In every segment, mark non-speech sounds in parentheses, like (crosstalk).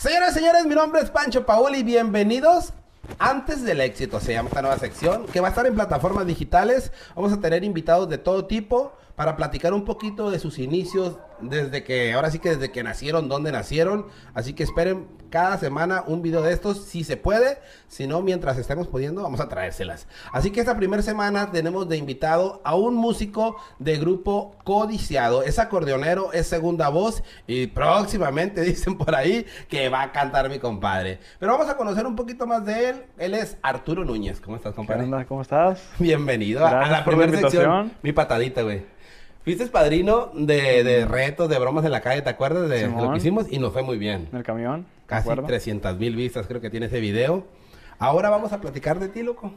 Señoras y señores, mi nombre es Pancho Paul y bienvenidos antes del éxito. Se llama esta nueva sección que va a estar en plataformas digitales. Vamos a tener invitados de todo tipo para platicar un poquito de sus inicios, desde que, ahora sí que desde que nacieron, dónde nacieron. Así que esperen cada semana un video de estos, si se puede. Si no, mientras estemos pudiendo, vamos a traérselas. Así que esta primera semana tenemos de invitado a un músico de grupo codiciado. Es acordeonero, es segunda voz y próximamente (laughs) dicen por ahí que va a cantar mi compadre. Pero vamos a conocer un poquito más de él. Él es Arturo Núñez. ¿Cómo estás, ¿Qué compadre? ¿Cómo estás? Bienvenido a- a Gracias la primera sección. Mi patadita, güey. Fuiste padrino de, de retos, de bromas en la calle, ¿te acuerdas de, lo que hicimos? Y nos fue muy bien. En el camión. ¿de Casi acuerdo? 300 mil vistas creo que tiene ese video. Ahora vamos a platicar de ti, loco.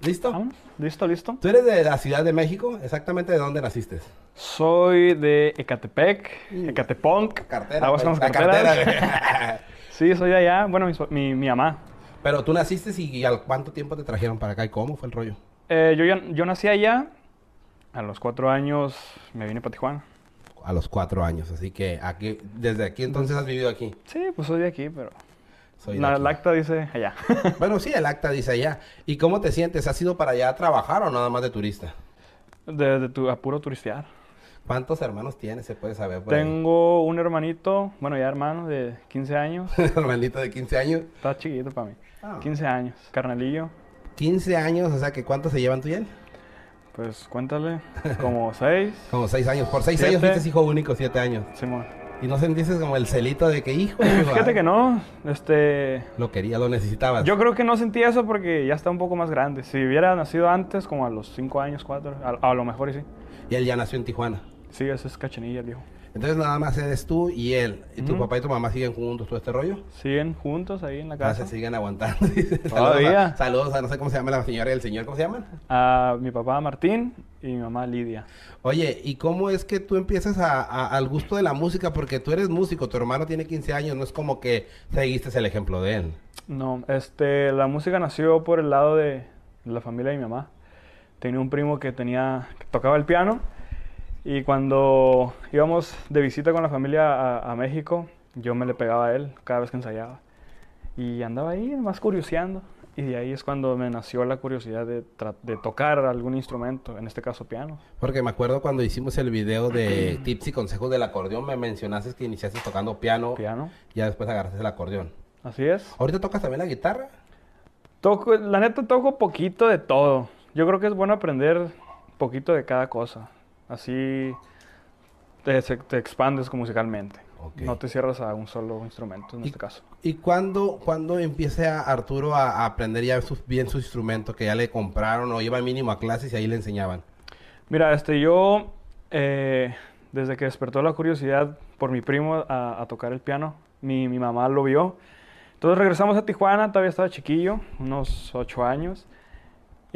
¿Listo? Vamos. ¿Listo, listo? Tú eres de la Ciudad de México, exactamente de dónde naciste. Soy de Ecatepec, Ecateponc. Cartera. Pues, la carteras. cartera. (laughs) sí, soy de allá. Bueno, mi, mi, mi mamá. Pero tú naciste y ¿al cuánto tiempo te trajeron para acá y cómo fue el rollo? Eh, yo, yo nací allá. A los cuatro años me vine para Tijuana. A los cuatro años, así que aquí, desde aquí entonces has vivido aquí. Sí, pues soy de aquí, pero... Soy La, el acta dice allá. (laughs) Bueno, sí, el acta dice allá. ¿Y cómo te sientes? ¿Has ido para allá a trabajar o nada más de turista? de, de tu, a puro turistear. ¿Cuántos hermanos tienes? Se puede saber. por ahí? Tengo un hermanito, bueno, ya hermano, de 15 años. (laughs) Hermanito de 15 años. Está chiquito para mí. Ah. 15 años. Carnalillo. 15 años, o sea que ¿cuántos se llevan tú y él? Pues cuéntale, como (laughs) 6. Como 6 años. Por 6 Siete. años fuiste hijo único, 7 años. Simón. Y no sentiste como el celito de que hijo. (laughs) Fíjate que no, este... Lo quería, lo necesitabas. Yo creo que no sentí eso porque ya está un poco más grande. Si hubiera nacido antes, como a los 5 años, 4, a, a lo mejor y sí. Y él ya nació en Tijuana. Sí, ese es cachanilla, el viejo. Entonces nada más eres tú y él. ¿Y tu papá y tu mamá siguen juntos todo este rollo? Siguen juntos ahí en la casa. se siguen aguantando. (laughs) Todavía. Saludos a, saludos a no sé cómo se llama la señora y el señor, ¿cómo se llaman? A mi papá Martín y mi mamá Lidia. Oye, ¿y cómo es que tú empiezas a- a- al gusto de la música? Porque tú eres músico, tu hermano tiene 15 años, no es como que seguiste el ejemplo de él. No, este, la música nació por el lado de la familia de mi mamá. Tenía un primo que tenía, que tocaba el piano y cuando íbamos de visita con la familia a, a México, yo me le pegaba a él cada vez que ensayaba. Y andaba ahí más curioseando. Y de ahí es cuando me nació la curiosidad de, tocar algún instrumento, en este caso piano. Porque me acuerdo cuando hicimos el video de tips y consejos del acordeón, me mencionaste que iniciaste tocando piano, Piano, ya después agarraste el acordeón. así es. ¿Ahorita tocas también la guitarra? Toco, la neta toco poquito de todo. Yo creo que es bueno aprender poquito de cada cosa. Así te, expandes musicalmente. No te cierras a un solo instrumento en este caso. ¿Y cuándo, cuándo empieza Arturo a, a aprender ya sus- bien su instrumento que ya le compraron o iba mínimo a clases y ahí le enseñaban? Mira, este, yo eh, desde que despertó la curiosidad por mi primo a, a tocar el piano, mi, mi mamá lo vio. Entonces regresamos a Tijuana, todavía estaba chiquillo, unos ocho años.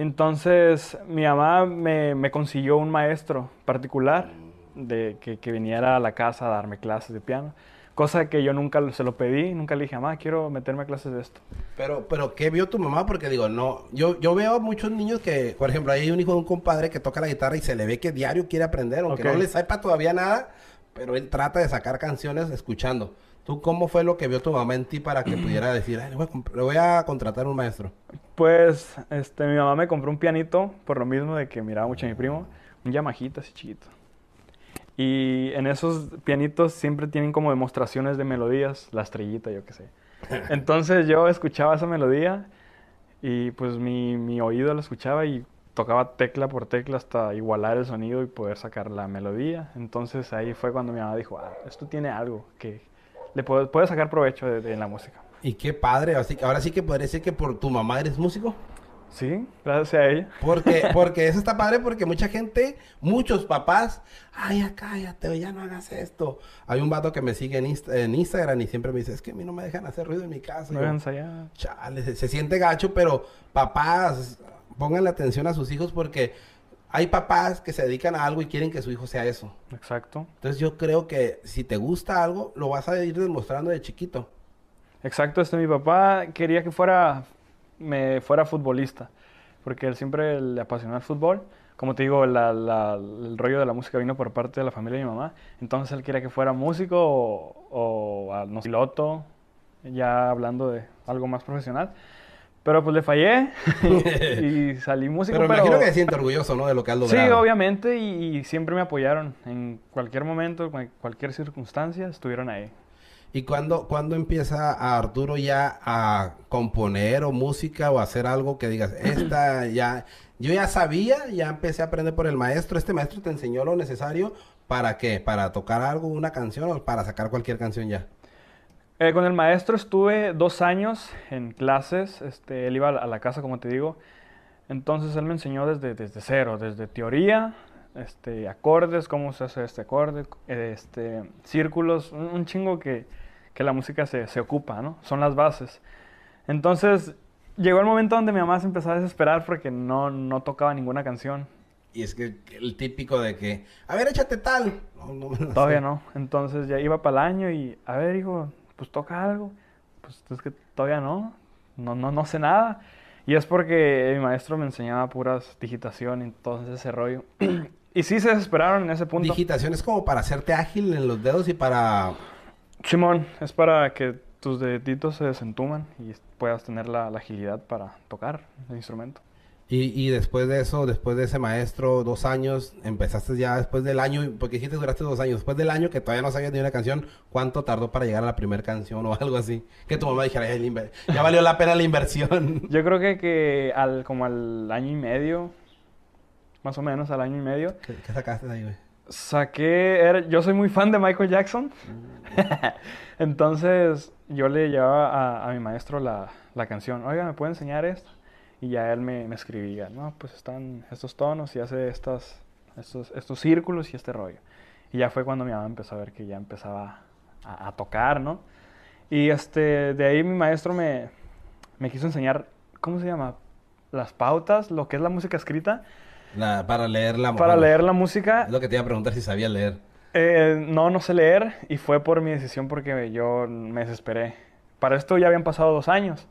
Entonces mi mamá me, me consiguió un maestro particular de, que, que viniera a la casa a darme clases de piano. Cosa que yo nunca se lo pedí, nunca le dije, mamá, quiero meterme a clases de esto. Pero, pero, ¿qué vio tu mamá? Porque digo, no, yo, yo veo a muchos niños que, por ejemplo, hay un hijo de un compadre que toca la guitarra y se le ve que diario quiere aprender, aunque no le sepa todavía nada, pero él trata de sacar canciones escuchando. ¿Tú cómo fue lo que vio tu mamá en ti para que (clears throat) pudiera decir, "Ay, le, voy a le voy a contratar un maestro? Pues este, mi mamá me compró un pianito por lo mismo de que miraba mucho a mi primo, un Yamahita así chiquito. Y en esos pianitos siempre tienen como demostraciones de melodías, la estrellita, yo qué sé. (laughs) Entonces yo escuchaba esa melodía y pues mi, mi oído la escuchaba y tocaba tecla por tecla hasta igualar el sonido y poder sacar la melodía. Entonces ahí fue cuando mi mamá dijo, ah, esto tiene algo que le puede, puede sacar provecho de, de la música. Y qué padre, así que ahora sí que podría decir que por tu mamá eres músico. Sí, gracias a ella. Porque, (laughs) porque eso está padre porque mucha gente, muchos papás, ay, ya cállate, ya no hagas esto. Hay un vato que me sigue en, Insta- en Instagram y siempre me dice, es que a mí no me dejan hacer ruido en mi casa. No ensayar. Chale, se, se siente gacho, pero papás, pónganle atención a sus hijos porque hay papás que se dedican a algo y quieren que su hijo sea eso. Exacto. Entonces yo creo que si te gusta algo, lo vas a ir demostrando de chiquito. Exacto, este mi papá quería que fuera me fuera futbolista, porque él siempre le apasionó el fútbol. Como te digo, la- la- el rollo de la música vino por parte de la familia de mi mamá. Entonces él quería que fuera músico o, o, no piloto ya hablando de algo más profesional. Pero pues le fallé (laughs) y salí músico. Pero, me imagino que te sientes orgulloso, ¿no? De lo que has logrado. Sí, obviamente, y, y siempre me apoyaron. En cualquier momento, en cualquier circunstancia, estuvieron ahí. ¿Y cuándo, cuándo empieza a Arturo ya a componer o música o hacer algo que digas, (clears throat) esta ya, yo ya sabía, ya empecé a aprender por el maestro, este maestro te enseñó lo necesario para qué, para tocar algo, una canción o para sacar cualquier canción ya? Eh, con el maestro estuve dos años en clases, este, él iba a la casa, como te digo, entonces él me enseñó desde, desde cero, desde teoría, este, acordes, cómo se hace este acorde, este, círculos, un, chingo que, que, la música se, se, ocupa, ¿no? Son las bases. Entonces, llegó el momento donde mi mamá se empezó a desesperar porque no, no tocaba ninguna canción. Y es que el típico de que, a ver, échate tal. todavía no. Entonces ya iba para el año y, a ver, hijo, pues toca algo. Pues es que todavía no, no, no, no sé nada. Y es porque mi maestro me enseñaba puras digitación y todo ese rollo. (clears throat) Y sí se desesperaron en ese punto. Digitación es como para hacerte ágil en los dedos y para... Simón, es para que tus deditos se desentuman y puedas tener la, agilidad para tocar el instrumento. Y, y, después de eso, después de ese maestro, dos años, empezaste ya después del año, porque dijiste duraste dos años, después del año que todavía no sabías ni una canción, ¿cuánto tardó para llegar a la primera canción o (laughs) algo así? Que tu mamá dijera, ya valió la pena la inversión. (laughs) Yo creo que, que al, como al año y medio, más o menos al año y medio. ¿Qué, sacaste de ahí, güey? Saqué, yo soy muy fan de Michael Jackson. Mm. (laughs) Entonces yo le llevaba a, mi maestro la, la, canción, oiga, ¿me puede enseñar esto? Y ya él me, me, escribía, no, pues están estos tonos y hace estas, estos, estos círculos y este rollo. Y ya fue cuando mi mamá empezó a ver que ya empezaba a, a tocar, ¿no? Y este, de ahí mi maestro me, me quiso enseñar, ¿cómo se llama? Las pautas, lo que es la música escrita para leer la Para leer la música. Es lo que te iba a preguntar si sabía leer. Eh, no, no sé leer y fue por mi decisión porque yo me desesperé. Para esto ya habían pasado dos años.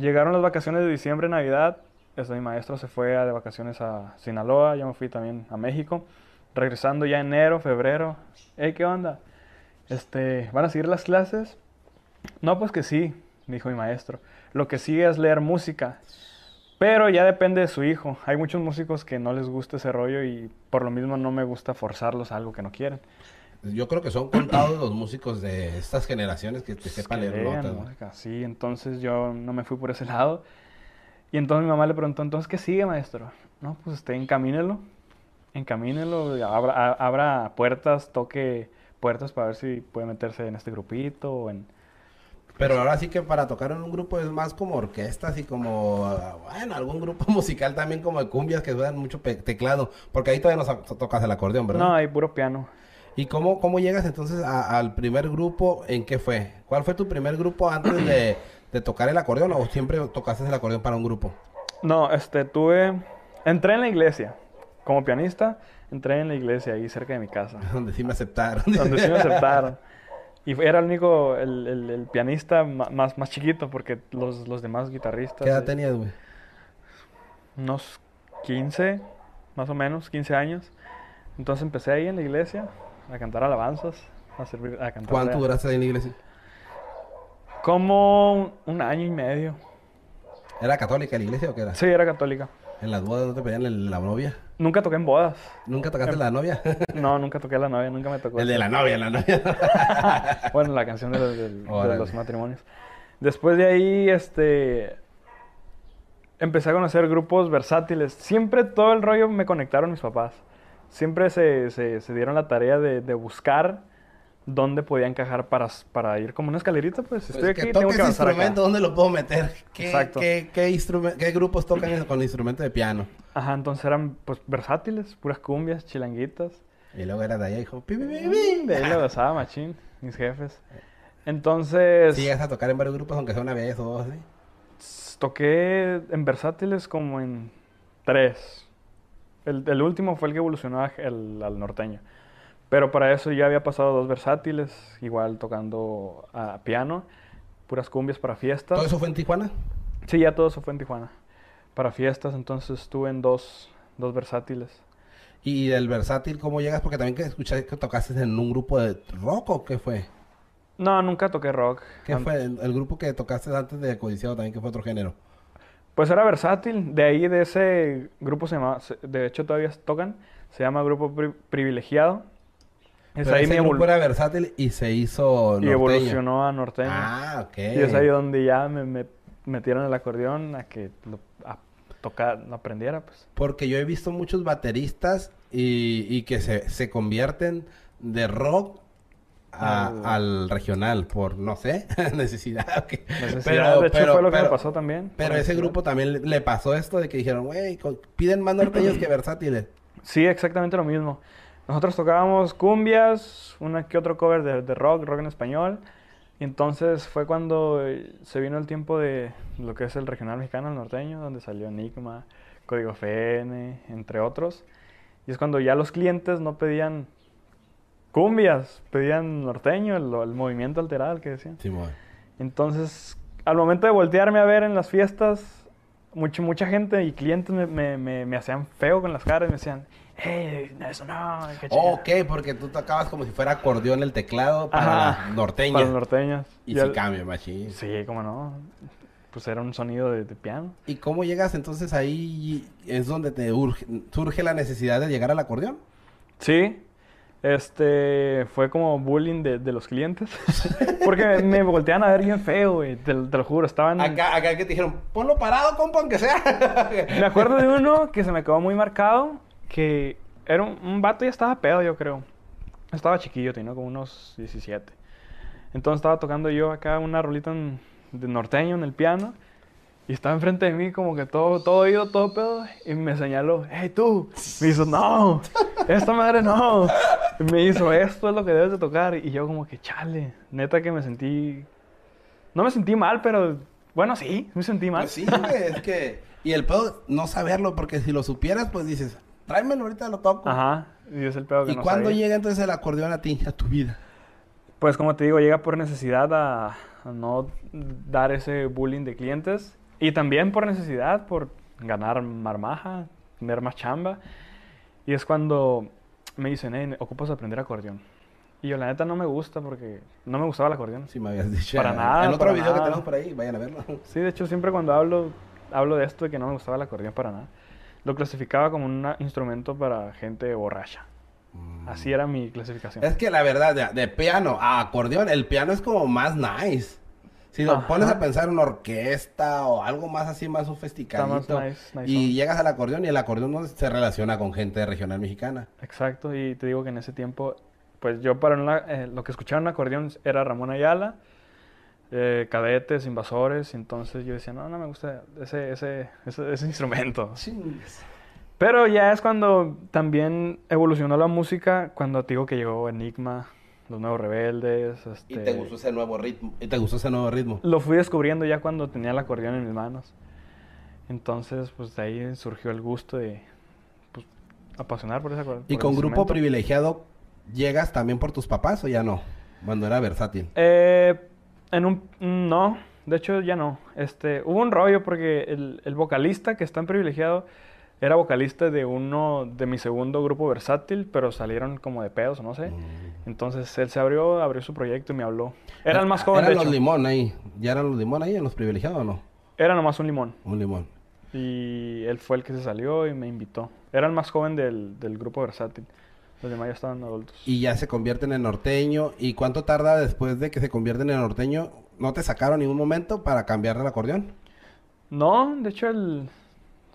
Llegaron las vacaciones de diciembre, Navidad. Este, mi maestro se fue de vacaciones a Sinaloa, yo me fui también a México. Regresando ya enero, febrero. Hey, ¿qué onda? Este, ¿Van a seguir las clases? No, pues que sí, dijo mi maestro. Lo que sigue es leer música. Pero ya depende de su hijo. Hay muchos músicos que no les gusta ese rollo y por lo mismo no me gusta forzarlos a algo que no quieren. Yo creo que son contados los músicos de estas generaciones que te sepan leer música. Sí, entonces yo no me fui por ese lado. Y entonces mi mamá le preguntó, entonces, ¿qué sigue, maestro? No, pues usted encamínelo, encamínelo, abra, abra puertas, toque puertas para ver si puede meterse en este grupito o en pero ahora sí que para tocar en un grupo es más como orquestas y como, bueno, algún grupo (laughs) musical también como de cumbias que suenan mucho teclado. Porque ahí todavía no tocas el acordeón, ¿verdad? No, hay puro piano. ¿Y cómo, cómo llegas entonces al primer grupo? ¿En qué fue? ¿Cuál fue tu primer grupo antes de, tocar el acordeón o siempre tocaste el acordeón para un grupo? No, este, tuve... Entré en la iglesia como pianista. Entré en la iglesia ahí cerca de mi casa. (laughs) Donde sí me aceptaron. Donde sí me (laughs) aceptaron. Y era el único, el, el, pianista más, más chiquito, porque los, los demás guitarristas... ¿Qué edad tenías, güey? Unos 15, más o menos, 15 años. Entonces empecé ahí en la iglesia a cantar alabanzas, a servir, a cantar... ¿Cuánto duraste ahí en la iglesia? Como un año y medio. ¿Era católica la iglesia o qué era? Sí, era católica. ¿En las bodas no te pedían la novia? Nunca toqué en bodas. ¿Nunca tocaste la novia? (laughs) no, nunca toqué la novia, nunca me tocó. El de la novia, la novia. (laughs) bueno, la canción de, los matrimonios. Después de ahí, este... Empecé a conocer grupos versátiles. Siempre todo el rollo me conectaron mis papás. Siempre se, se, se dieron la tarea de, de buscar dónde podía encajar para, para ir como una escalerita, pues, pues estoy aquí, tengo que instrumento, ¿dónde lo puedo meter? ¿Qué, Exacto. ¿qué, qué, grupos tocan con instrumento de piano? Ajá, entonces eran, pues, versátiles, puras cumbias, chilanguitas. Y luego era de allá, hijo, pi, pi, pi, De ahí lo besaba machín, mis jefes. Entonces... ¿Sí llegas a tocar en varios grupos, aunque sea una vez o dos? Toqué en versátiles como en tres. El, el último fue el que evolucionó al norteño. Pero para eso ya había pasado dos versátiles, igual tocando a piano, puras cumbias para fiestas. ¿Todo eso fue en Tijuana? Sí, ya todo eso fue en Tijuana. Para fiestas, entonces estuve en dos, dos versátiles. ¿Y del versátil cómo llegas? Porque también que escuché que tocaste en un grupo de rock o qué fue. No, nunca toqué rock. ¿Qué fue el, el grupo que tocaste antes de Codiciado también, que fue otro género? Pues era versátil. De ahí, de ese grupo se llama... De hecho, todavía tocan. Se llama Grupo Pri- Privilegiado. Es Pero ahí ese mi grupo era versátil y se hizo y norteño. evolucionó a norteño. Ah, ok. Y es ahí donde ya me, me metieron el acordeón a que lo, a tocar, lo aprendiera, pues. Porque yo he visto muchos bateristas y, y que se, se convierten de rock a- Al- al regional por, no sé, (laughs) necesidad. ok. Necesidad, de hecho, fue lo que me pasó también. Pero ese grupo también le, le pasó esto de que dijeron, güey, piden más norteños que (clears throat) versátiles. Sí, exactamente lo mismo. Nosotros tocábamos cumbias, una que otro cover de, de rock, rock en español. Y entonces fue cuando eh, se vino el tiempo de lo que es el regional mexicano, el norteño, donde salió Enigma, Código FN, entre otros. Y es cuando ya los clientes no pedían cumbias, pedían norteño, el, el movimiento alterado que decían. Simón. Entonces, al momento de voltearme a ver en las fiestas, mucha, mucha gente y clientes me, me, me, me hacían feo con las caras, me decían, hey, eso no, qué chingada". Ok, porque tú tocabas como si fuera acordeón el teclado para Ajá, la norteña. Para los norteños. Y, Y sí al- cambia, machín. Sí, cómo no. Pues era un sonido de, de piano. ¿Y cómo llegas entonces ahí? Es donde te urge- surge la necesidad de llegar al acordeón. Sí, este fue como bullying de, de los clientes. (laughs) Porque me, volteaban a ver bien feo, güey. Te, te lo juro, estaban. Acá, acá que te dijeron, ponlo parado, compa, aunque sea. (laughs) Me acuerdo de uno que se me quedó muy marcado, que era un, un vato ya estaba pedo, yo creo. Estaba chiquillo, tenía como unos 17. Entonces estaba tocando yo acá una rolita en- de norteño en el piano. Y estaba enfrente de mí como que todo, todo oído, todo pedo. Y me señaló, hey tú. Me hizo, no, esta madre no. Me hizo, esto es lo que debes de tocar. Y yo como que, chale, neta que me sentí... No me sentí mal, pero... Bueno, sí, me sentí mal. Pues sí, güey, es que... Y el pedo, no saberlo, porque si lo supieras, pues dices, tráemelo, ahorita lo toco. Ajá, y es el pedo que ¿Y no cuándo sabía. llega entonces el acordeón a ti, a tu vida? Pues como te digo, llega por necesidad a, a no dar ese bullying de clientes. Y también por necesidad, por ganar marmaja, tener más chamba. Y es cuando me dicen, hey, ocupas aprender acordeón. Y yo la neta no me gusta porque no me gustaba el acordeón. Si me habías dicho. Para nada, En otro video que nada. tenemos por ahí, vayan a verlo. Sí, de hecho siempre cuando hablo, hablo de esto de que no me gustaba el acordeón para nada. Lo clasificaba como un instrumento para gente borracha. Así era mi clasificación. Es que la verdad, de, de piano a acordeón, el piano es como más nice. Si lo Ajá. pones a pensar en una orquesta o algo más así, más nice, nice y on. llegas al acordeón y el acordeón no se relaciona con gente regional mexicana. Exacto, y te digo que en ese tiempo, pues yo para una- eh, lo que escuchaba en acordeón era Ramón Ayala, eh, cadetes, invasores, y entonces yo decía, no, no me gusta ese, ese, ese, ese instrumento. Pero ya es cuando también evolucionó la música, cuando te digo que llegó Enigma, Los Nuevos Rebeldes. Y este, te gustó ese nuevo ritmo. Y te gustó ese nuevo ritmo. Lo fui descubriendo ya cuando tenía el acordeón en mis manos. Entonces, pues de ahí surgió el gusto de pues, apasionar por ese acordeón. Y con grupo privilegiado, ¿llegas también por tus papás o ya no? Cuando era versátil. Eh, en un... No, de hecho ya no. Este, hubo un rollo porque el, el vocalista que está en privilegiado era vocalista de uno de mi segundo grupo versátil, pero salieron como de pedos, no sé. Entonces él se abrió, abrió su proyecto y me habló. Era el más joven, Eran de los limón ahí. ¿Ya eran los limón ahí los privilegiados o no? Era nomás un limón. Un limón. Y él fue el que se salió y me invitó. Era el más joven del, del grupo versátil. Los demás ya estaban adultos. Y ya se convierten en norteño. ¿Y cuánto tarda después de que se convierten en norteño? ¿No te sacaron en ningún momento para cambiar el acordeón? No, de hecho el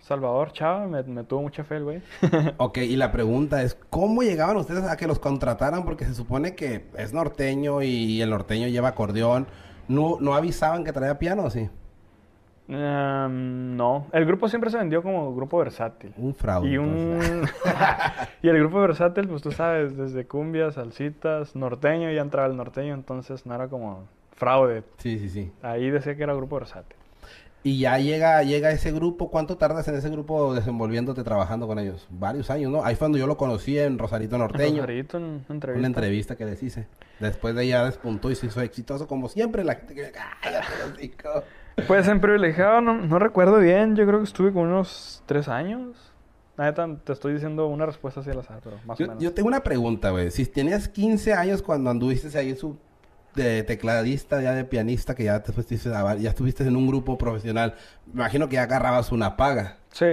Salvador Chava me, me tuvo mucha fe el güey. (laughs) Ok, y la pregunta es, ¿cómo llegaban ustedes a que los contrataran? Porque se supone que es norteño y el norteño lleva acordeón. ¿No, no avisaban que traía piano o sí? Em, no, el grupo siempre se vendió como grupo versátil. Un fraude. Y un (laughs) y el grupo versátil, pues tú sabes, desde cumbias, salsitas, norteño, ya entraba el norteño, entonces no era como fraude. Sí, sí, sí. Ahí decía que era grupo versátil. Y ya llega, llega ese grupo. ¿Cuánto tardas en ese grupo desenvolviéndote trabajando con ellos? Varios años, ¿no? Ahí fue cuando yo lo conocí en Rosarito Norteño. Rosarito, en una entrevista. Una entrevista que les hice. Después de ella despuntó y se hizo exitoso como siempre. La gente que... ¡Cállate, los hijos! Pues en privilegiado no, no recuerdo bien, yo creo que estuve con unos tres años. Neta, te estoy diciendo una respuesta así al azar, pero más o Yo, menos. yo tengo una pregunta, güey. Si tenías 15 años cuando anduviste ahí en su de tecladista, ya de pianista, que ya te fuiste a- ya estuviste en un grupo profesional, me imagino que ya agarrabas una paga. Sí.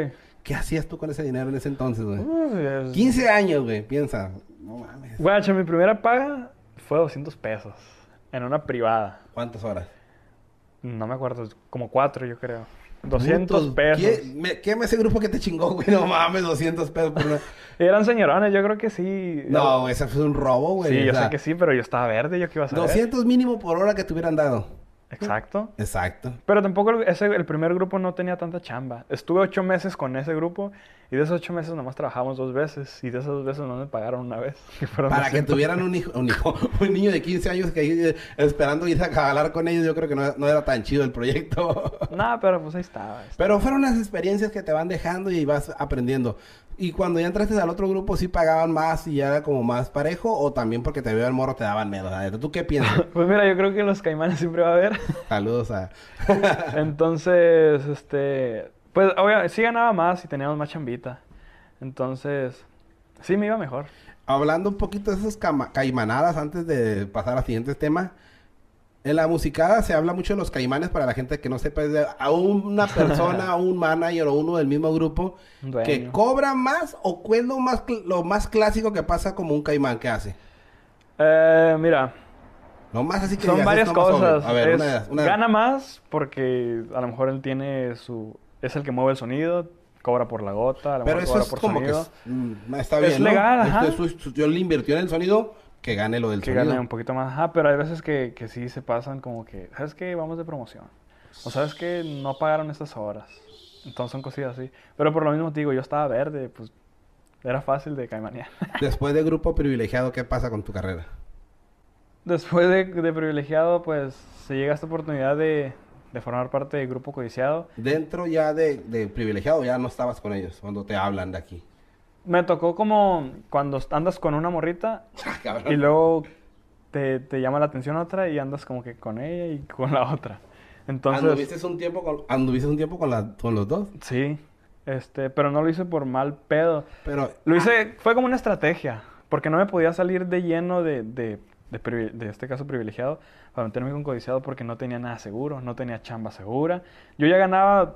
¿Qué hacías tú con ese dinero en ese entonces, güey? Uy, es- 15 años, güey, piensa. No mames. Guacha, mi primera paga fue 200 pesos. En una privada. ¿Cuántas horas? No me acuerdo, como cuatro yo creo. 200 Putos, pesos. ¿Qué, me, qué me ese grupo que te chingó, güey? No mames, 200 pesos por una... (laughs) Eran señorones, yo creo que sí. No, ese fue un robo, güey. Sí, o yo sea, sé que sí, pero yo estaba verde, yo qué iba a saber. 200 mínimo por hora que te hubieran dado. Exacto. Exacto. Pero tampoco el, ese, el primer grupo no tenía tanta chamba. Estuve ocho meses con ese grupo y de esos ocho meses nomás trabajamos dos veces y de esas dos veces no me pagaron una vez. (laughs) que Para que 200. tuvieran un hijo, un hijo, (laughs) un niño de 15 años que eh, esperando ir a hablar con ellos, yo creo que no, no era tan chido el proyecto. (laughs) No, pero pues ahí estaba. Pero fueron las experiencias que te van dejando y vas aprendiendo. Y cuando ya entraste al otro grupo, ¿sí pagaban más y ya era como más parejo? ¿O también porque te veo el morro te daban miedo? ¿Tú qué piensas? (laughs) Pues mira, yo creo que los caimanes siempre va a haber. (laughs) Saludos a... (laughs) Entonces, este, pues obviamente sí ganaba más y teníamos más chambita. Entonces, sí me iba mejor. Hablando un poquito de esas caimanadas antes de pasar al siguiente tema. En la musicada se habla mucho de los caimanes para la gente que no sepa. es de a una persona, un manager o uno del mismo grupo que cobra más o cuál es lo más, lo más clásico que pasa como un caimán que hace. Eh, mira, Lo más así que son digas, varias esto cosas. A ver, Es- una, una Gana más porque a lo mejor él tiene su... Es el que mueve el sonido, cobra por la gota, a lo Pero mejor eso cobra es por como que sonido. es, mm, está Es bien, ¿no? legal, Esto ajá. es su- su- yo le invirtió en el sonido, que gane lo del Que sonido. gane un poquito más. Ajá, pero hay veces que, que sí se pasan como que, ¿sabes qué? Vamos de promoción. O sabes que no pagaron estas horas. Entonces son cosillas así. Pero por lo mismo te digo, yo estaba verde, pues era fácil de caimanear. (laughs) Después de grupo privilegiado, ¿qué pasa con tu carrera? Después de, de privilegiado, pues se llega esta oportunidad de, de formar parte del grupo codiciado. Dentro ya de, de privilegiado, ya no estabas con ellos cuando te hablan de aquí. Me tocó como cuando andas con una morrita (laughs) y luego te, te llama la atención otra y andas como que con ella y con la otra. Entonces, ¿Anduviste un tiempo con, anduviste un tiempo con, la- con los dos? sí, este, pero no lo hice por mal pedo. Pero Lo hice, fue como una estrategia, porque no me podía salir de lleno de, de, de, de este caso privilegiado para meterme con codiciado porque no tenía nada seguro, no tenía chamba segura. Yo ya ganaba,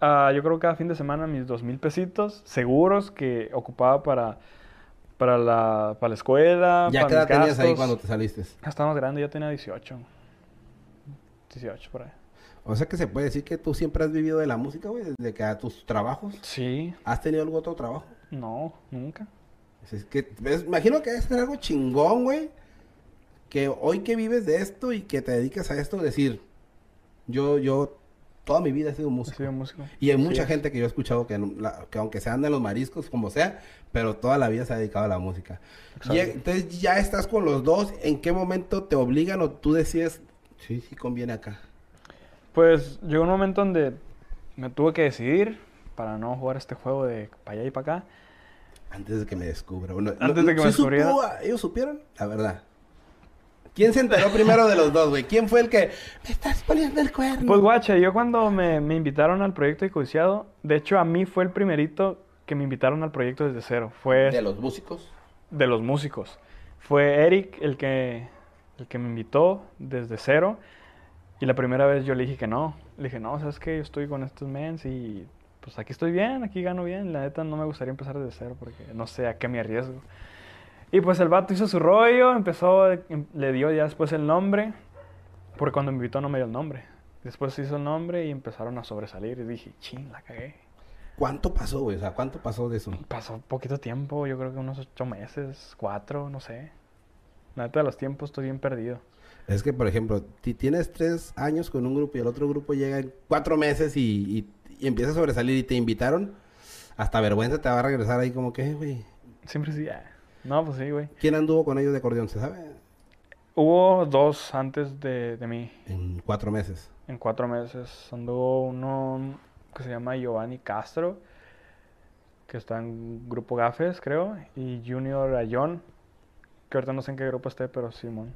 ah, yo creo cada fin de semana mis dos mil pesitos seguros que ocupaba para, para, la, para la escuela, ya para qué edad tenías ahí cuando te saliste. Ya estaba más grande, ya tenía 18. 18 por ahí. O sea que se puede decir que tú siempre has vivido de la música, güey, desde que a tus trabajos. Sí, ¿Has tenido algún otro trabajo? no, nunca. Es que, ves, imagino que debe ser algo chingón, güey. Que hoy que vives de esto y que te dediques a esto, decir, yo, yo, toda mi vida he sido He músico. sido músico. Y hay mucha es. gente que yo he escuchado que, no- la- que aunque se anda en los mariscos, como sea, pero toda la vida se ha dedicado a la música. Exacto. Y, entonces ya estás con los dos, ¿en qué momento te obligan o tú decides, sí, sí conviene acá? Pues llegó un momento donde me tuve que decidir para no jugar este juego de para allá y para acá. Antes de que me descubra. Bueno, Antes de que me ¿sí supo- descubriera. ¿Ellos supieron? La verdad. ¿Quién se enteró primero de los dos, güey? ¿Quién fue el que me estás poniendo el cuerno? Pues guacha, yo cuando me, me invitaron al proyecto de Codiciado, de hecho a mí fue el primerito que me invitaron al proyecto desde cero. Fue de los músicos. de los músicos. Fue Eric el que, el que me invitó desde cero. Y la primera vez yo le dije que no. Le dije, no, sabes que yo estoy con estos mens y pues aquí estoy bien, aquí gano bien. La neta no me gustaría empezar desde cero porque no sé a qué me arriesgo. Y pues el vato hizo su rollo, empezó, em- le dio ya después el nombre. Porque cuando me invitó no me dio el nombre. Después hizo el nombre y empezaron a sobresalir. Y dije, ching, la cagué. ¿Cuánto pasó, güey? O sea, ¿cuánto pasó de eso? Pasó poquito tiempo, yo creo que unos ocho meses, cuatro, no sé. La neta de los tiempos estoy bien perdido. Es que, por ejemplo, si tienes tres años con un grupo y el otro grupo llega en cuatro meses y, y, y empieza a sobresalir y te invitaron, hasta vergüenza te va a regresar ahí como que, "Eh, güey, Siempre sí, ah. No, pues sí, güey. ¿quién anduvo con ellos de acordeón? ¿Se sabe? Hubo dos antes de, de mí, En cuatro meses. en cuatro meses. Anduvo uno que se llama Giovanni Castro, que está en Grupo Gafes, creo, y Junior Ayón, que ahorita no sé en qué grupo esté, pero Simón.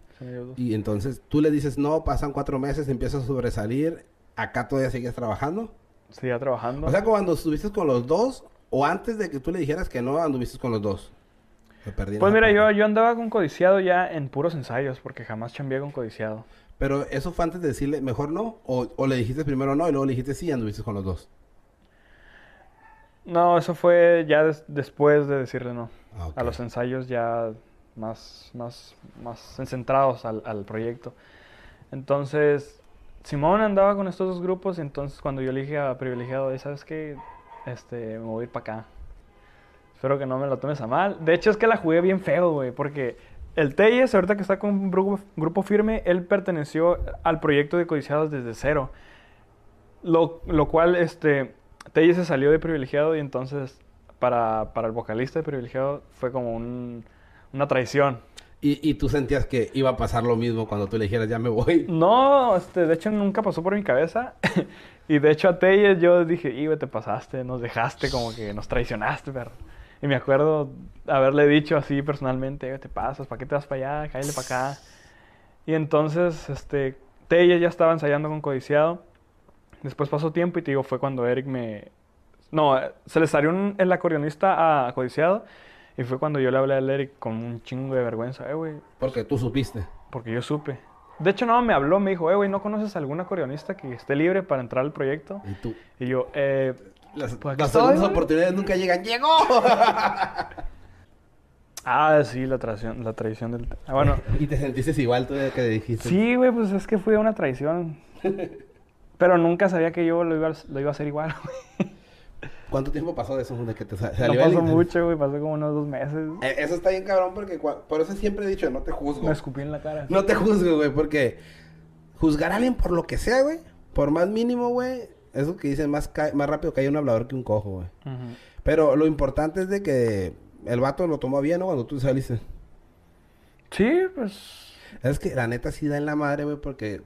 Y entonces tú le dices, no, pasan cuatro meses, empiezas a sobresalir, acá todavía sigues trabajando. Seguía trabajando. O sea, cuando estuviste con los dos, o antes de que tú le dijeras que no, anduviste con los dos. Me perdí en Pues mira, yo, yo andaba con codiciado ya en puros ensayos, porque jamás chambeé con codiciado. Pero eso fue antes de decirle mejor no, o, o le dijiste primero no y luego le dijiste sí y anduviste con los dos. No, eso fue ya des- después de decirle no. Ah. A los ensayos ya más, más, más centrados al, al proyecto. Entonces, Simón andaba con estos dos grupos y entonces cuando yo le dije a Privilegiado, "Eh, ¿sabes qué? Este, me voy a ir para acá. Espero que no me lo tomes a mal. De hecho, es que la jugué bien feo, güey, porque el Teyes, ahorita que está con un grupo, grupo firme, él perteneció al proyecto de Codiciados desde cero. Lo, lo cual, este, Teyes se salió de Privilegiado y entonces para, para el vocalista de Privilegiado fue como un- una traición. Y, y tú sentías que iba a pasar lo mismo cuando tú le dijeras ya me voy. No, este, de hecho nunca pasó por mi cabeza. (laughs) y de hecho a Teyes yo dije, Ibe, te pasaste, nos dejaste, como que nos traicionaste, perro. Y me acuerdo haberle dicho así personalmente, "Ibe, te pasas, ¿para qué te vas para allá? Cállate para acá. Y entonces, este, Teyes ya estaba ensayando con Codiciado. Después pasó tiempo y te digo, fue cuando Eric me... No, se le salió un- el acordeonista a Codiciado. Y fue cuando yo le hablé a Eric con un chingo de vergüenza. Eh, güey, Porque tú supiste. porque yo supe. De hecho, no, me habló, me dijo, eh, güey, ¿no conoces algún acordeonista que esté libre para entrar al proyecto? Y tú. Y yo, eh, Las, Pues aquí las estoy, segundas oportunidades nunca llegan. ¡Llegó! (laughs) ah, sí, la traición, la traición del... Ah, bueno, (laughs) y te sentiste igual tú que dijiste. sí, güey, pues es que fue una traición. (laughs) Pero nunca sabía que yo lo iba, a- lo iba a hacer igual, güey. ¿Cuánto tiempo pasó de eso? De que te sa- No salió el pasó interés? mucho, güey, pasó como unos dos meses. Eh, Eso está bien cabrón porque por eso siempre he dicho, no te juzgo. Me escupí en la cara. No te juzgo, güey, porque juzgar a alguien por lo que sea, güey, por más mínimo, güey, eso que dicen, más, más rápido cae un hablador que un cojo, güey. Pero lo importante es de que el vato lo tomó bien, ¿no? Cuando tú saliste. Sí, pues... Es que la neta sí da en la madre, güey, porque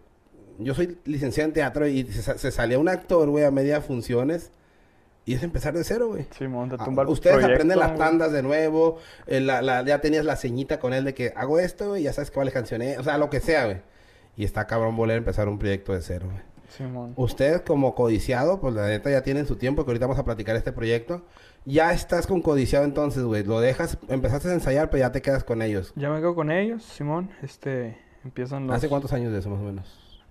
yo soy licenciado en teatro y se, se salía un actor, güey, a media funciones y es empezar de cero, güey. Simón, te Ah, tumba el Ustedes proyecto, aprenden las tandas de nuevo, eh, la- la- ya tenías la ceñita con él de que hago esto, güey, ya sabes cuáles canciones, o sea, lo que sea, güey. Y está cabrón volver a empezar un proyecto de cero, güey. Simón. Ustedes como codiciado, pues la neta ya tienen su tiempo, que ahorita vamos a platicar este proyecto. Ya estás con codiciado entonces, güey. Lo dejas, empezaste a ensayar, pero ya te quedas con ellos. Ya me quedo con ellos, Simón. Este, empiezan los... ¿Hace cuántos años de eso, más o menos?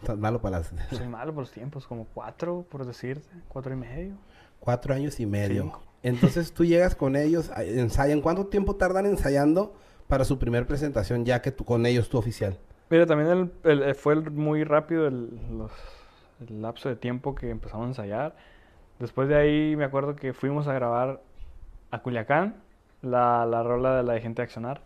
Estás malo para las... Soy malo por los tiempos, como cuatro, por decirte, cuatro y medio. Cuatro años y medio. Cinco. (laughs) Entonces tú llegas con ellos, ensayan. ¿Cuánto tiempo tardan ensayando para su primer presentación ya que tú con ellos, tu oficial? Mira, también el, el- eh, fue el- muy rápido el, los- el lapso de tiempo que empezamos a ensayar. Después de ahí me acuerdo que fuimos a grabar a Culiacán, la, la rola de la de Gente de Accionar.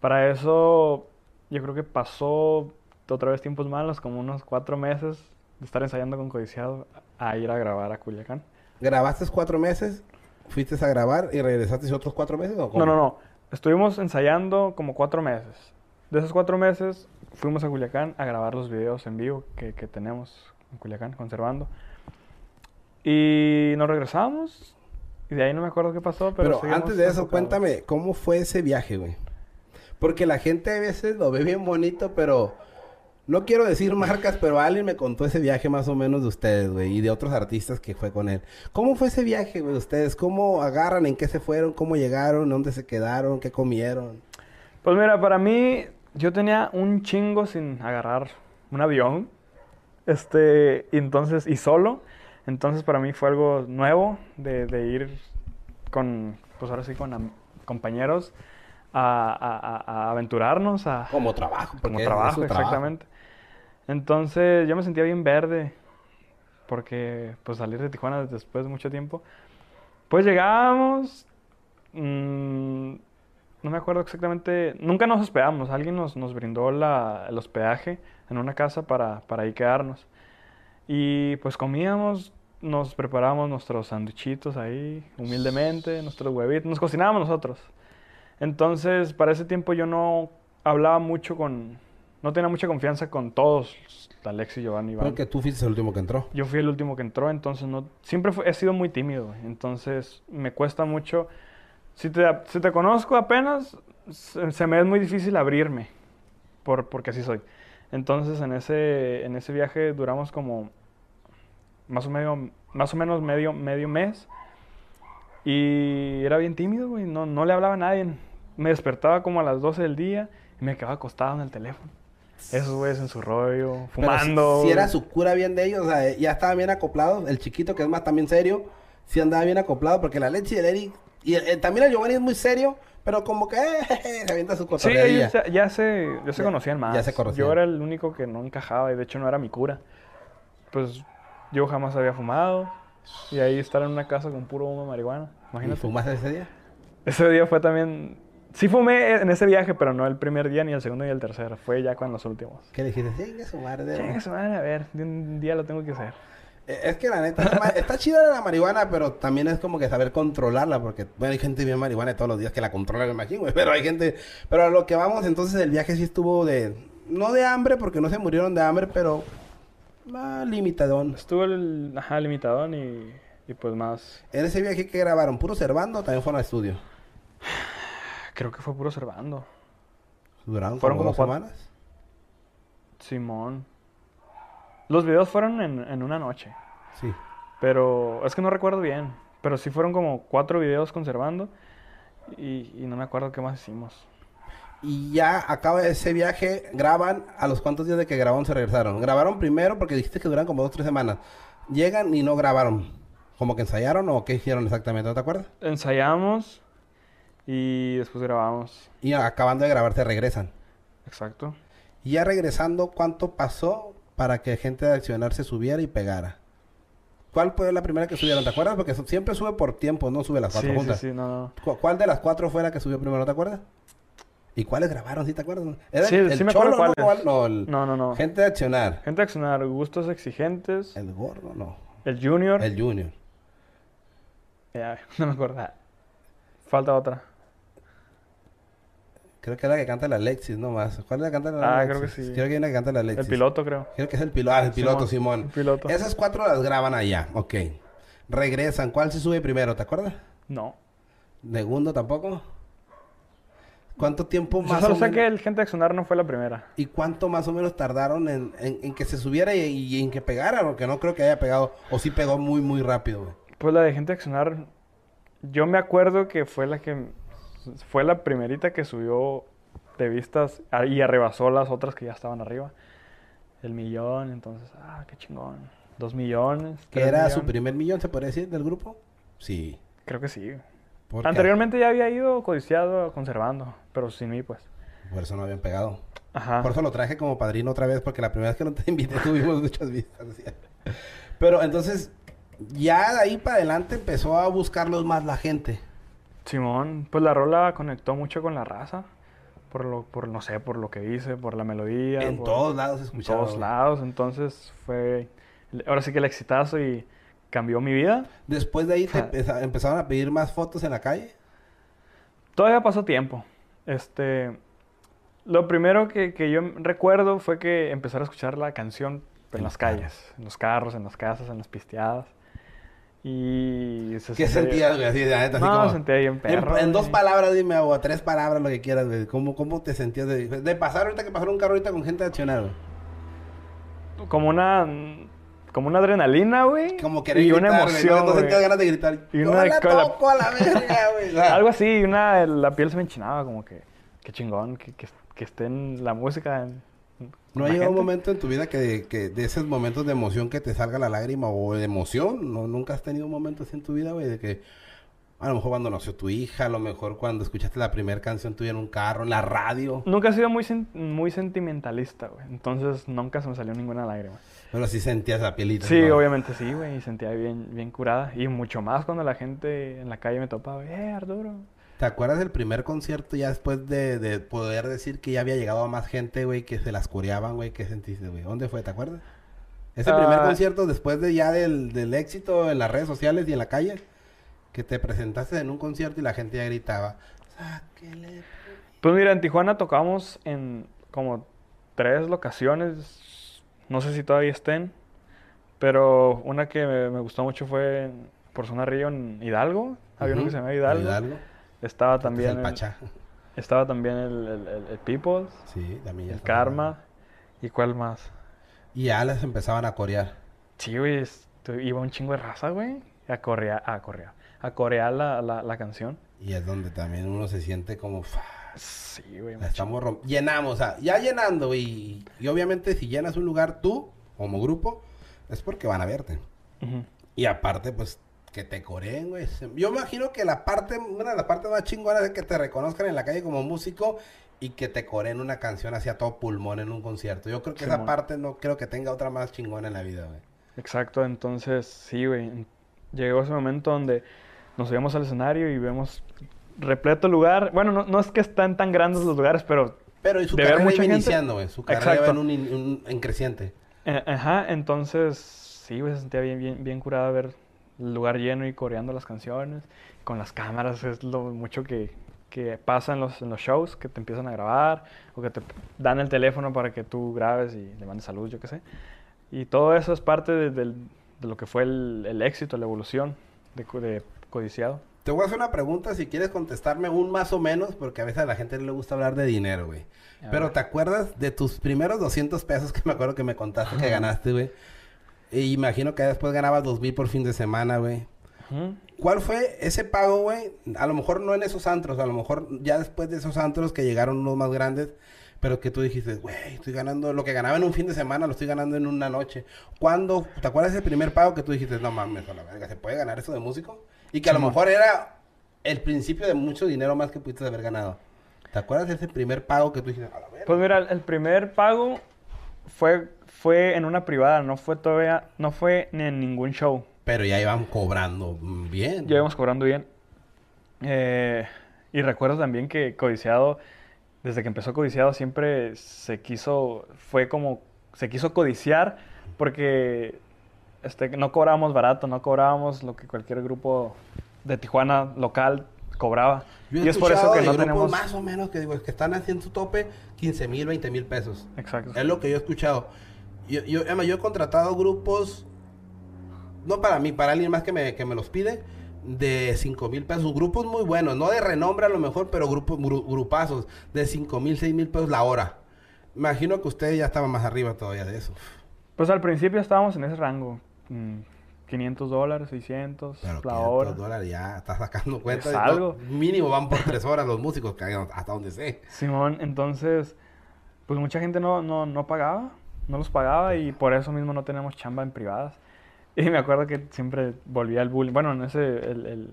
Para eso yo creo que pasó otra vez tiempos malos, como unos cuatro meses de estar ensayando con Codiciado a ir a grabar a Culiacán. ¿Grabaste cuatro meses? ¿Fuiste a grabar y regresaste otros cuatro meses o cómo? No, no, no. Estuvimos ensayando como cuatro meses. De esos cuatro meses fuimos a Culiacán a grabar los videos en vivo que, que tenemos en Culiacán, conservando. Y nos regresamos. Y de ahí no me acuerdo qué pasó, pero... Pero, antes de eso, enfocados. cuéntame, ¿cómo fue ese viaje, güey? Porque la gente a veces lo ve bien bonito, pero no quiero decir marcas, pero alguien me contó ese viaje más o menos de ustedes, güey, y de otros artistas que fue con él. ¿Cómo fue ese viaje, güey, de ustedes? ¿Cómo agarran? ¿En qué se fueron? ¿Cómo llegaron? ¿Dónde se quedaron? ¿Qué comieron? Pues mira, para mí, yo tenía un chingo sin agarrar un avión. Este, y entonces, y solo. Entonces para mí fue algo nuevo de, de ir con, pues ahora sí, con compañeros a, a- a- a aventurarnos, a, Como trabajo. como trabajo, exactamente. Entonces yo me sentía bien verde, porque pues salir de Tijuana después de mucho tiempo. Pues llegábamos, mm, no me acuerdo exactamente, nunca nos hospedamos, alguien nos, nos brindó la- el hospedaje en una casa para, para ahí quedarnos. Y pues comíamos, nos preparábamos nuestros sanduchitos ahí, humildemente, nuestros huevitos, nos cocinábamos nosotros. Entonces, para ese tiempo yo no hablaba mucho con, no tenía mucha confianza con todos, Alex y Giovanni. Iván. Porque tú fuiste el último que entró. Yo fui el último que entró, entonces no, siempre fue- he sido muy tímido, entonces me cuesta mucho. Si te, si te conozco apenas, se, se me es muy difícil abrirme, por, porque así soy. Entonces en ese, en ese viaje duramos como más o, medio, más o menos medio, medio mes Y era bien tímido, güey. No, no le hablaba a nadie. Me despertaba como a las 12 del día y me quedaba acostado en el teléfono. Esos güeyes en su rollo, si- fumando. Si, era su cura bien de ellos, o sea, ya estaba bien acoplado. El chiquito, que es más también serio, sí andaba bien acoplado, porque la leche el Eric, y el- también el Giovanni es muy serio, pero como que (laughs) eh, se avienta su Sí, cotorreadilla. ellos ya, ya se, ya se conocían más. ya se conocían. Yo era el único que no encajaba y de hecho no era mi cura. Pues yo jamás había fumado y ahí estar en una casa con puro humo de marihuana. ¿Y Imagínate. fumaste ese día? Ese día fue también... Sí fumé en ese viaje, pero no el primer día, ni el segundo, ni el tercero. Fue ya con los últimos. ¿Qué dijiste? Sí, que su madre. Chingue su madre, a ver, de un día lo tengo que hacer. Eh, Es que la neta, la está chida la marihuana, pero también es como que saber controlarla, porque, bueno, hay gente bien marihuana todos los días que la controla, imagino, güey, (laughs) pero hay gente, pero a lo que vamos, entonces el viaje sí estuvo de, no de hambre, porque no se murieron de hambre, pero, limitadón. Estuvo el ajá, limitadón y, y pues más... En ese viaje que grabaron, puro Cervando, o también fueron al estudio. (sighs) Creo que fue puro Cervando. Duraron Fueron como, como dos cuatro- semanas. Simón. Los videos fueron en, en una noche. Sí. Pero es que no recuerdo bien. Pero sí fueron como cuatro videos conservando. Y, y no me acuerdo qué más hicimos. Y ya acaba ese viaje, graban, a los cuantos días de que grabaron se regresaron. Grabaron primero porque dijiste que duran como dos, tres semanas. Llegan y no grabaron. ¿Como que ensayaron o qué hicieron exactamente? ¿No te acuerdas? Ensayamos y después grabamos. Y acabando de grabar se regresan. Exacto. Y ya regresando, ¿cuánto pasó para que gente de Accionar se subiera y pegara? ¿Cuál fue la primera que subieron? ¿Te acuerdas? Porque siempre sube por tiempo, no sube las Sí, cuatro sí, juntas. sí, no, no. ¿Cu- ¿Cuál de las cuatro fue la que subió primero? ¿No te acuerdas? ¿Y cuáles grabaron? ¿Sí te acuerdas? ¿Era Sí, el, sí el me Cholo. ¿Cuál? No, el- No, no, no. Gente de Accionar. Gente de Accionar, gustos exigentes. El gordo, no. El Junior. El Junior. Ya, (laughs) no me acuerdo. Falta otra. Creo que es la que canta la Alexis, no más. ¿Cuál es la que canta la Ah, Alexis? creo que sí. Creo que hay una que canta la Alexis. El piloto, creo. Creo que es el piloto. Ah, el piloto, Simón. El piloto. Esas cuatro las graban allá. Ok. Regresan. ¿Cuál se sube primero? ¿Te acuerdas? No. ¿Segundo tampoco? ¿Cuánto tiempo Yo más solo o sé menos? que el Gente de Accionar no fue la primera. ¿Y cuánto más o menos tardaron en, en- en que se subiera y, y en que pegara? Porque no creo que haya pegado. O sí pegó muy, muy rápido, güey. Pues la de Gente de Accionar, yo me acuerdo que fue la que fue la primerita que subió de vistas ah, y arrebasó las otras que ya estaban arriba. El millón, entonces, ah, qué chingón. Dos millones. ¿Que era su primer millón, se podría decir, del grupo? Sí. Creo que sí. Anteriormente ya había ido codiciado conservando, pero sin mí, pues. Por eso no habían pegado. Ajá. Por eso lo traje como padrino otra vez, porque la primera vez que no te (laughs) invité tuvimos muchas vistas. ¿sí? Pero entonces, ya de ahí para adelante empezó a buscarlos más la gente. Simón, pues la rola conectó mucho con la raza. Por lo, por no sé, por lo que dice, por la melodía. En por- todos lados se en escuchaba. todos lados. Entonces fue. Ahora sí que el exitazo y cambió mi vida. Después de ahí te empezaron a pedir más fotos en la calle. Todavía pasó tiempo. Este. Lo primero que, que yo recuerdo fue que empezar a escuchar la canción en, las calles, en los carros, en las casas, en las pisteadas. Y se ¿Qué sentía- sentías, güey? Así, la neta, así No, como- me sentía bien En, perro. en dos güey. palabras, dime, o tres palabras, lo que quieras, güey. ¿Cómo, ¿Cómo te sentías de, de pasar ahorita que pasaron un carro ahorita con gente güey? Como una. Como una adrenalina, güey. Como querer Y gritar, una güey. emoción. No, no güey. sentías ganas de gritar. Y una la cola- toco a la verga, güey. O (laughs) sea, Algo así, una, la piel se me enchinaba, como que. Qué chingón, que, que, que esté en la música. en- ¿No ha llegado un momento en tu vida que, que de esos momentos de emoción que te salga la lágrima o de emoción? ¿No, ¿Nunca has tenido un momento así en tu vida, güey? De que a lo mejor cuando nació tu hija, a lo mejor cuando escuchaste la primera canción tuya en un carro, en la radio. Nunca he sido muy, sen- muy sentimentalista, güey. Entonces nunca se me salió ninguna lágrima. Pero sí sentías la pielita. Sí, ¿no? obviamente sí, güey. Y sentía bien, bien curada. Y mucho más cuando la gente en la calle me topaba. ¡Eh, Arturo! ¿Te acuerdas del primer concierto ya después de, de poder decir que ya había llegado a más gente, güey, que se las coreaban, güey? ¿Qué sentiste, güey? ¿Dónde fue? ¿Te acuerdas? Ese primer Ah. concierto después de ya del, del éxito en las redes sociales y en la calle, que te presentaste en un concierto y la gente ya gritaba, sáquele. Pues mira, en Tijuana tocamos en como tres locaciones. No sé si todavía estén. Pero una que me, me gustó mucho fue en- por zona Río en Hidalgo. Había uno que se llama Hidalgo. Hidalgo. Estaba es también el el, estaba también el, el, el- Peoples, Sí, también ya el. Karma. ¿Y cuál más? Y ya les empezaban a corear. Sí, güey, iba un chingo de raza, güey. A correa, a correa. a corear la, la, la canción. Y es donde también uno se siente como... "Fa, Sí, güey. la estamos Llenamos, o sea, ya llenando, güey. Y, y obviamente si llenas un lugar tú, como grupo, es porque van a verte. Y aparte, pues, que te coreen, güey. Yo imagino que la parte, una de las partes más chingonas es que te reconozcan en la calle como músico y que te coreen una canción hacia todo pulmón en un concierto. Yo creo que esa parte no creo que tenga otra más chingona en la vida, güey. Exacto, entonces sí, güey. Llegó ese momento donde nos subimos al escenario y vemos repleto lugar. Bueno, no, no es que están tan grandes los lugares, pero Pero y su De carrera iba iniciando, güey. Su carrera iba en, un, en creciente. Eh, Ajá, entonces sí, güey, se sentía bien, bien, bien curada ver lugar lleno y coreando las canciones. Con las cámaras es lo mucho que, que pasa en los, en los shows, que te empiezan a grabar o que te dan el teléfono para que tú grabes y le mandes salud, yo qué sé. Y todo eso es parte de, del- de lo que fue el, el éxito, la evolución de, co- de Codiciado. Te voy a hacer una pregunta si quieres contestarme un más o menos, porque a veces a la gente no le gusta hablar de dinero, güey. Pero. ¿te acuerdas de tus primeros 200 pesos que me acuerdo que me contaste que ganaste, güey? Imagino que después ganabas 2000 por fin de semana, güey. ¿Cuál fue ese pago, güey? A lo mejor no en esos antros, a lo mejor ya después de esos antros que llegaron unos más grandes, pero que tú dijiste, güey, estoy ganando lo que ganaba en un fin de semana, lo estoy ganando en una noche. ¿Cuándo? ¿Te acuerdas ese primer pago que tú dijiste, no mames, a la verga, ¿se puede ganar eso de músico? Y que a lo mejor era el principio de mucho dinero más que pudiste haber ganado. ¿Te acuerdas de ese primer pago que tú dijiste, a la verga? Pues mira, el primer pago fue, fue en una privada, no fue todavía, no fue ni en ningún show. Pero ya iban cobrando bien. Ya íbamos cobrando bien. Eh, y recuerdo también que Codiciado, desde que empezó Codiciado, siempre se quiso, fue como, se quiso codiciar porque este, no cobrábamos barato, no cobrábamos lo que cualquier grupo de Tijuana local cobraba. Yo y es por eso que no tenemos... más o menos que digo, que están haciendo su tope 15 mil, 20 mil pesos. Exacto. Es lo que yo he escuchado. Yo, yo, además, yo he contratado grupos, no para mí, para alguien más que me, que me los pide, de 5 mil pesos. Grupos muy buenos, no de renombre a lo mejor, pero grupos, gru- grupazos de 5 mil, 6 mil pesos la hora. Imagino que ustedes ya estaban más arriba todavía de eso. Pues al principio estábamos en ese rango. mm, 500 dólares, 600 Pero la 500 hora. dólares ya estás sacando cuenta. Es de algo. no- mínimo van por 3 horas los músicos, hasta donde sé. Simón, entonces, pues mucha gente no, no, no pagaba, no los pagaba y por eso mismo no tenemos chamba en privadas. (laughs) Y me acuerdo que siempre volvía el bullying, bueno, en ese, el, el-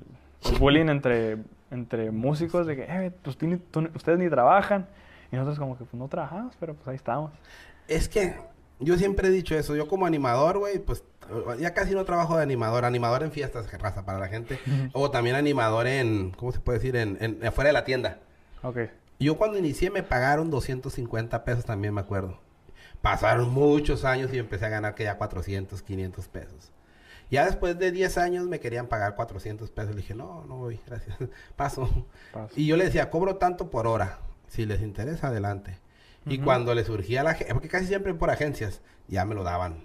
el bullying entre, entre músicos de que, eh, pues, tú ustedes ni trabajan. Y nosotros como que, pues no trabajamos, pero pues ahí estamos. Es que yo siempre he dicho eso. Yo como animador, güey, pues ya casi no trabajo de animador. Animador en fiestas, raza para la gente. O también animador en, ¿cómo se puede decir? En, en afuera de la tienda. Ok. Yo cuando inicié me pagaron 250 pesos también, me acuerdo. Pasaron muchos años y empecé a ganar que ya 400, 500 pesos. Ya después de 10 años me querían pagar 400 pesos. Le dije, no, no voy, (laughs) gracias. Paso. Paso. Y yo le decía, cobro tanto por hora. Si les interesa, adelante. Y cuando le surgía la gente, porque casi siempre por agencias, ya me lo daban.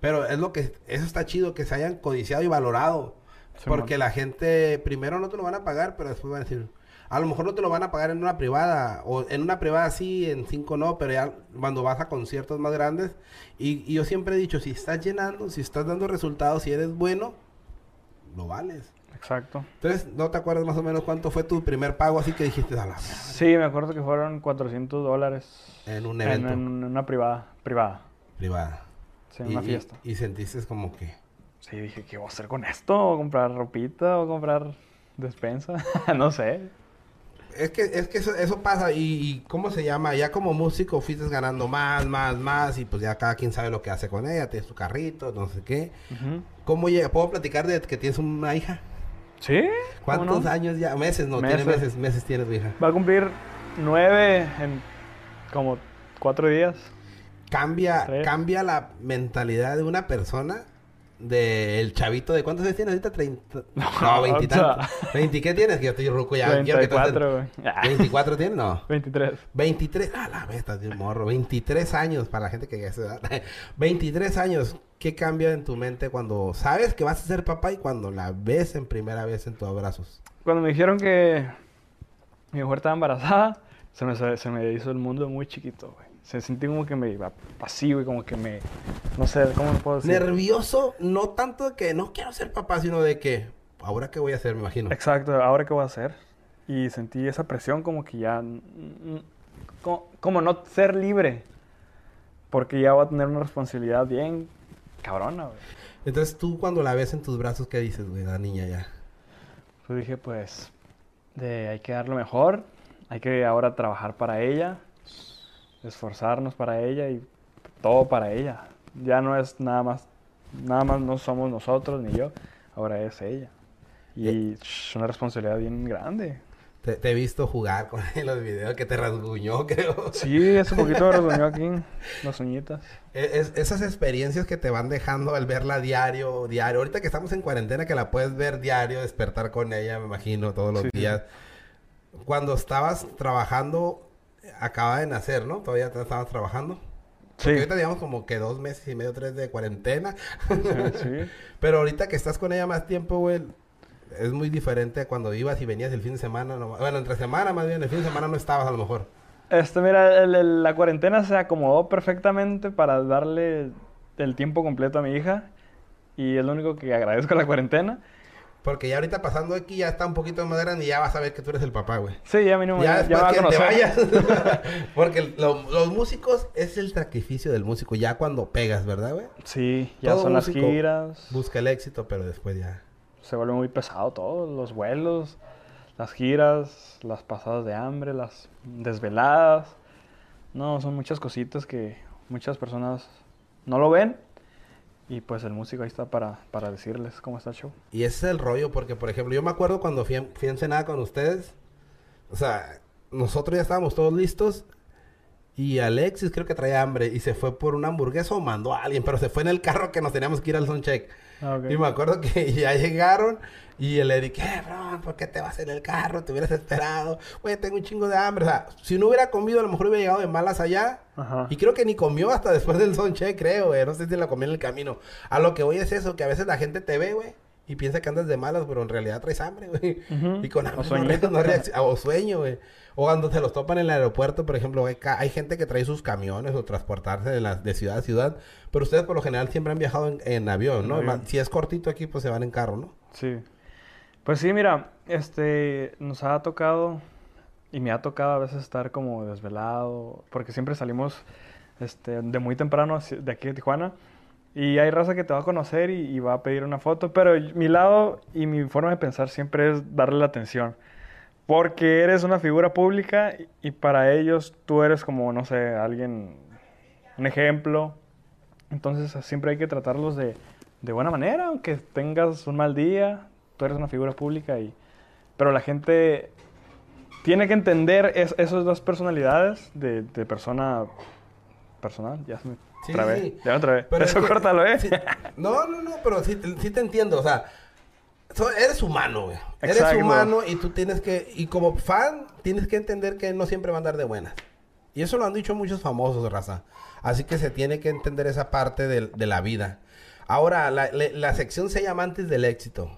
Pero es lo que, eso está chido, que se hayan codiciado y valorado. Porque la gente, primero no te lo van a pagar, pero después van a decir, a lo mejor no te lo van a pagar en una privada, o en una privada sí, en cinco no, pero ya cuando vas a conciertos más grandes. Y, y yo siempre he dicho, si estás llenando, si estás dando resultados, si eres bueno, lo vales. Exacto. Entonces, ¿no te acuerdas más o menos cuánto fue tu primer pago así que dijiste a la mierda", Sí, me acuerdo que fueron 400 dólares en un en, evento en una privada, privada, privado? sí, en Y- una y- fiesta. Y, sentiste como que... Sí, dije, ¿qué voy a hacer con esto? ¿Voy a comprar ropita? ¿Voy a comprar despensa? (laughs) no sé. Es que, es que eso, eso pasa y, y ¿cómo se llama? Ya como músico fuiste ganando más, más, más y pues ya cada quien sabe lo que hace con ella, tienes tu carrito, no sé qué. ¿Cómo llega? ¿Puedo platicar de que tienes una hija? ¿Sí? ¿Cómo ¿Cuántos no? años ya? Meses, no, tiene Meses. meses, meses tiene tu hija. Va a cumplir nueve en como cuatro días. Cambia, Tres. cambia la mentalidad de una persona del chavito de cuántos años tienes ahorita 30 (laughs) no 20 y o sea. tantos. 20 qué tienes que yo estoy ruco ya quiero que te- 34, güey. (laughs) Ah, 24 tienes no 23. 23, a la vez estás de un morro, 23 años para la gente que ya se da. (laughs) 23 años, ¿qué cambia en tu mente cuando sabes que vas a ser papá y cuando la ves en primera vez en tus abrazos? Cuando me dijeron que mi mujer estaba embarazada, se me, se me hizo el mundo muy chiquito, güey. Se sentí como que me iba pasivo y como que me... No sé, ¿cómo lo puedo decir? Nervioso, no tanto de que no quiero ser papá, sino de que ¿ahora qué voy a hacer? Me imagino. Exacto, ¿ahora qué voy a hacer? Y sentí esa presión como que ya, como, como no ser libre, porque ya voy a tener una responsabilidad bien cabrona, güey. Entonces tú cuando la ves en tus brazos, ¿qué dices, güey, la niña ya? Pues dije, pues, de, hay que dar lo mejor, hay que ahora trabajar para ella, esforzarnos para ella y todo para ella. Ya no es nada más, nada más no somos nosotros ni yo, ahora es ella. Y es una responsabilidad bien grande. Te, te, he visto jugar con (laughs) los videos que te rasguñó, (laughs) creo. Sí, hace poquito me rasguñó aquí, las uñitas. Es, esas experiencias que te van dejando al verla diario, diario. Ahorita que estamos en cuarentena, que la puedes ver diario, despertar con ella, me imagino, todos los sí. días. Cuando estabas trabajando, acaba de nacer, ¿no? Todavía estabas trabajando. Porque sí. ahorita digamos como que dos meses y medio, tres de cuarentena. (laughs) sí. Pero ahorita que estás con ella más tiempo, güey, es muy diferente a cuando ibas y venías el fin de semana. No, bueno, entre semana más bien, el fin de semana no estabas a lo mejor. Este, mira, el, el, la cuarentena se acomodó perfectamente para darle el tiempo completo a mi hija. Y es lo único que agradezco a la cuarentena. Porque ya ahorita pasando aquí ya está un poquito más grande y ya vas a ver que tú eres el papá, güey. Sí, ya mínimo. Ya, a que te vayas. (laughs) Porque lo- los músicos es el sacrificio del músico ya cuando pegas, ¿verdad, güey? Sí, ya Todo son las giras. Busca el éxito, pero después ya. Se vuelve muy pesado todo. Los vuelos, las giras, las pasadas de hambre, las desveladas. No, son muchas cositas que muchas personas no lo ven. Y pues el músico ahí está para, para decirles cómo está el show. Y ese es el rollo, porque por ejemplo, yo me acuerdo cuando fui, en- fui Ensenada con ustedes. O sea, nosotros ya estábamos todos listos. Y Alexis creo que traía hambre y se fue por una hamburguesa o mandó a alguien, pero se fue en el carro que nos teníamos que ir al soundcheck. Ah, ok. Y me acuerdo que (laughs) ya llegaron y el Eric, eh, bro, ¿por qué te vas en el carro? Te hubieras esperado. Güey, tengo un chingo de hambre. O sea, si no hubiera comido, a lo mejor hubiera llegado de malas allá. Ajá. Y creo que ni comió hasta después del soundcheck, creo, güey. No sé si la comió en el camino. A lo que voy es eso, que a veces la gente te ve, güey. Y piensa que andas de malas, pero en realidad traes hambre, güey. Ujú. Y con O hambre no, re- no reacciona- O sueño, güey. O cuando se los topan en el aeropuerto, por ejemplo, ca- hay gente que trae sus camiones o transportarse de, la- de ciudad a ciudad. Pero ustedes por lo general siempre han viajado en, en avión, ¿no? En avión. Si es cortito aquí, pues se van en carro, ¿no? Sí. Pues sí, mira, este, nos ha tocado y me ha tocado a veces estar como desvelado, porque siempre salimos este, de muy temprano de aquí de Tijuana y hay raza que te va a conocer y, y va a pedir una foto, pero mi lado y mi forma de pensar siempre es darle la atención, porque eres una figura pública y, para ellos tú eres como, no sé, alguien, un ejemplo, entonces siempre hay que tratarlos de, de buena manera, aunque tengas un mal día, tú eres una figura pública y... Pero la gente tiene que entender es- esas dos personalidades de, de persona personal. Ya se me Sí, trabé. sí. Ya me trabé. Pero es Eso que- córtalo, ¿eh? sí- no, no, no, pero sí, sí te entiendo, o sea, so- eres humano, güey. Eres humano y tú tienes que, y como fan, tienes que entender que no siempre va a andar de buenas. Y eso lo han dicho muchos famosos, raza. Así que se tiene que entender esa parte del- de, la vida. Ahora, la, la sección se llama Antes del éxito.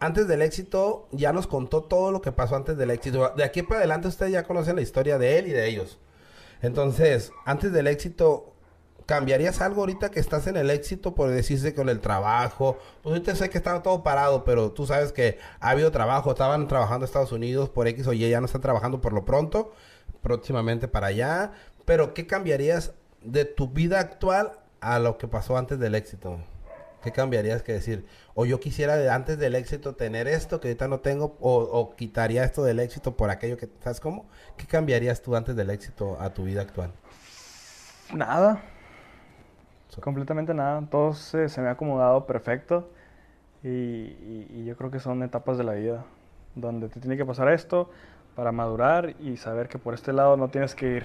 Antes del éxito, ya nos contó todo lo que pasó antes del éxito. De aquí para adelante, ustedes ya conocen la historia de él y de ellos. Entonces, antes del éxito, ¿cambiarías algo ahorita que estás en el éxito por decirse con el trabajo? Pues ahorita sé que estaba todo parado, pero tú sabes que ha habido trabajo. Estaban trabajando en Estados Unidos por X o Y, ya no están trabajando por lo pronto, próximamente para allá. Pero, ¿qué cambiarías de tu vida actual a lo que pasó antes del éxito? ¿Qué cambiarías que decir? O yo quisiera antes del éxito tener esto que ahorita no tengo, o, o quitaría esto del éxito por aquello que, ¿sabes cómo? ¿Qué cambiarías tú antes del éxito a tu vida actual? Nada. So- Completamente nada. Todo se, se me ha acomodado perfecto. Y, y- y yo creo que son etapas de la vida. Donde te tiene que pasar esto para madurar y saber que por este lado no tienes que ir.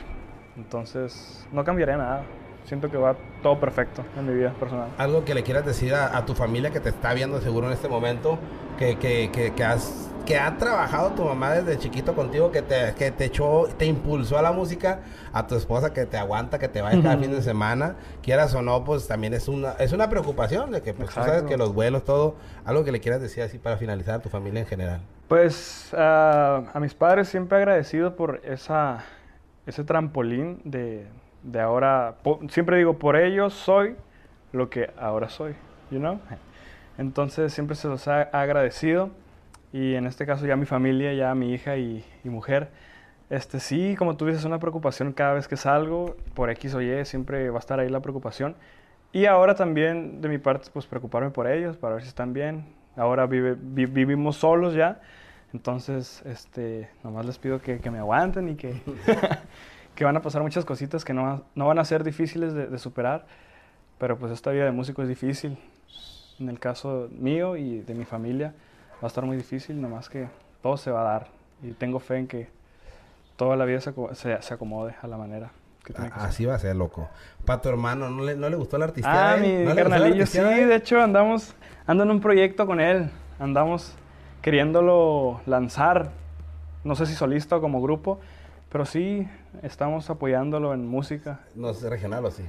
Entonces, no cambiaría nada. Siento que va todo perfecto en mi vida personal. Algo que le quieras decir a, a tu familia que te está viendo seguro en este momento, que, que, que, que has, que ha trabajado tu mamá desde chiquito contigo, que te, que te echó, te impulsó a la música, a tu esposa que te aguanta, que te vaya cada fin de semana, quieras o no, pues también es una, es una preocupación de que pues, tú sabes que los vuelos, todo, algo que le quieras decir así para finalizar a tu familia en general. Pues ah, a mis padres siempre agradecido por esa, ese trampolín de, de ahora. po- siempre digo, por ellos soy lo que ahora soy, you know? Entonces siempre se los ha agradecido y en este caso ya mi familia, ya mi hija y, y mujer. Este, sí, como tú dices, una preocupación cada vez que salgo, por X o Y, siempre va a estar ahí la preocupación. Y ahora también, de mi parte, pues preocuparme por ellos, para ver si están bien. Ahora vive, vi- vivimos solos ya, entonces, este, nomás les pido que, que me aguanten y que, (laughs) (laughs) que van a pasar muchas cositas que no, no van a ser difíciles de, de superar, pero pues esta vida de músico es difícil. En el caso mío y de mi familia va a estar muy difícil, nomás que todo se va a dar. Y tengo fe en que toda la vida se, se, se acomode a la manera que tiene que ser. Así va a ser, loco. Para tu hermano, ¿no le, no le gustó la artista? Ah, mi carnalillo, sí, de hecho andamos, ando en un proyecto con él, andamos queriéndolo lanzar, no sé si solista o como grupo, pero sí, estamos apoyándolo en música. No es regional o sí.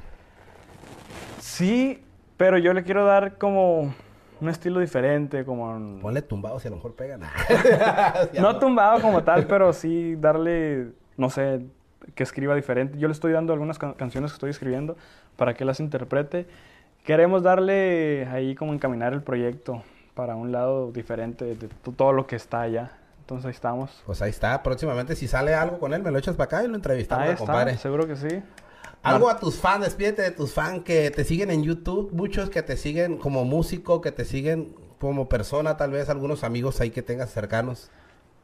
Sí, pero yo le quiero dar como un estilo diferente, como... en- Ponle tumbado si a lo mejor pegan. (laughs) no tumbado como tal, pero sí darle, no sé, que escriba diferente. Yo le estoy dando algunas can- canciones que estoy escribiendo para que las interprete. Queremos darle ahí como encaminar el proyecto para un lado diferente de to- todo lo que está allá. Entonces ahí estamos. Pues ahí está. Próximamente, si sale algo con él, me lo echas para acá y lo entrevistamos, Ahí está, compadre. seguro que sí. Algo a tus fans, despídete de tus fans que te siguen en YouTube, muchos que te siguen como músico, que te siguen como persona, tal vez algunos amigos ahí que tengas cercanos.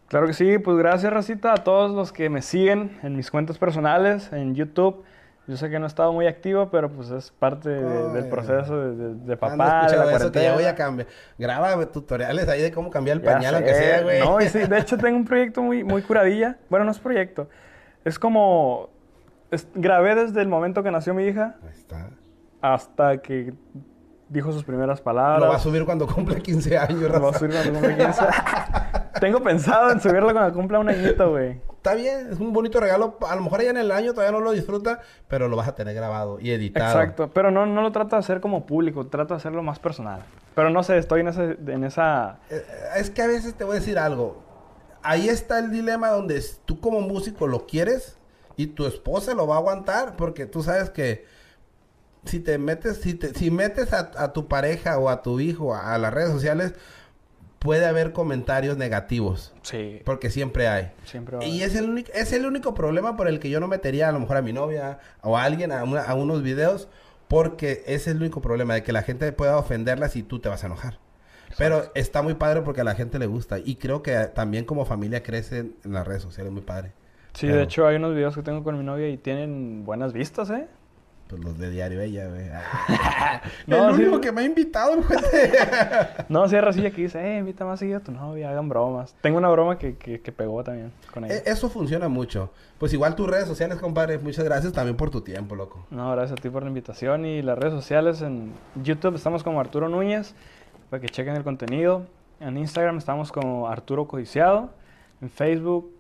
Claro que sí, pues gracias Racita a todos los que me siguen en mis cuentas personales, en YouTube. Yo sé que no he estado muy activo, pero pues es parte de- del proceso de, de- de papá, de la eso que ya voy a cuarentena. cambiar. Graba tutoriales ahí de cómo cambiar el Ya pañal, sé. aunque sea, güey. No, y sí, de hecho tengo un proyecto muy, muy curadilla. Bueno, no es proyecto. Es como... es- grabé desde el momento que nació mi hija Ahí está. hasta que dijo sus primeras palabras. Lo va a subir cuando cumple 15 años, Lo voy a subir cuando cumpla 15. (laughs) Tengo pensado en subirlo cuando cumpla un añito, güey. Está bien, es un bonito regalo. A lo mejor ya en el año todavía no lo disfruta, pero lo vas a tener grabado y editado. Exacto, pero no, no lo trato de hacer como público, trato de hacerlo más personal. Pero no sé, estoy en, ese, en esa... Eh, Es que a veces te voy a decir algo. Ahí está el dilema donde tú como músico lo quieres y tu esposa lo va a aguantar porque tú sabes que si te metes, si, te, si metes a, a tu pareja o a tu hijo a, a las redes sociales, puede haber comentarios negativos. Sí, Porque siempre hay. siempre va Y es el, único, es el único problema por el que yo no metería a lo mejor a mi novia o a alguien a, una- a unos videos, porque ese es el único problema, de que la gente pueda ofenderlas y tú te vas a enojar. Pero está muy padre porque a la gente le gusta. Y creo que también como familia crecen en las redes sociales, muy padre. Sí, pero- de hecho hay unos videos que tengo con mi novia y tienen buenas vistas, ¿eh? Pues los de Diario Ella, güey. (laughs) No, el sí. único que me ha invitado, juguete. (laughs) No, sí racilla que dice, eh, invita más seguido a tu novia, hagan bromas. Tengo una broma que, que, que pegó también con ella. E- Eso funciona mucho. Pues igual tus redes sociales, compadre. Muchas gracias también por tu tiempo, loco. No, gracias a ti por la invitación y las redes sociales en YouTube estamos como Arturo Núñez para que chequen el contenido. En Instagram estamos como Arturo Codiciado. En Facebook,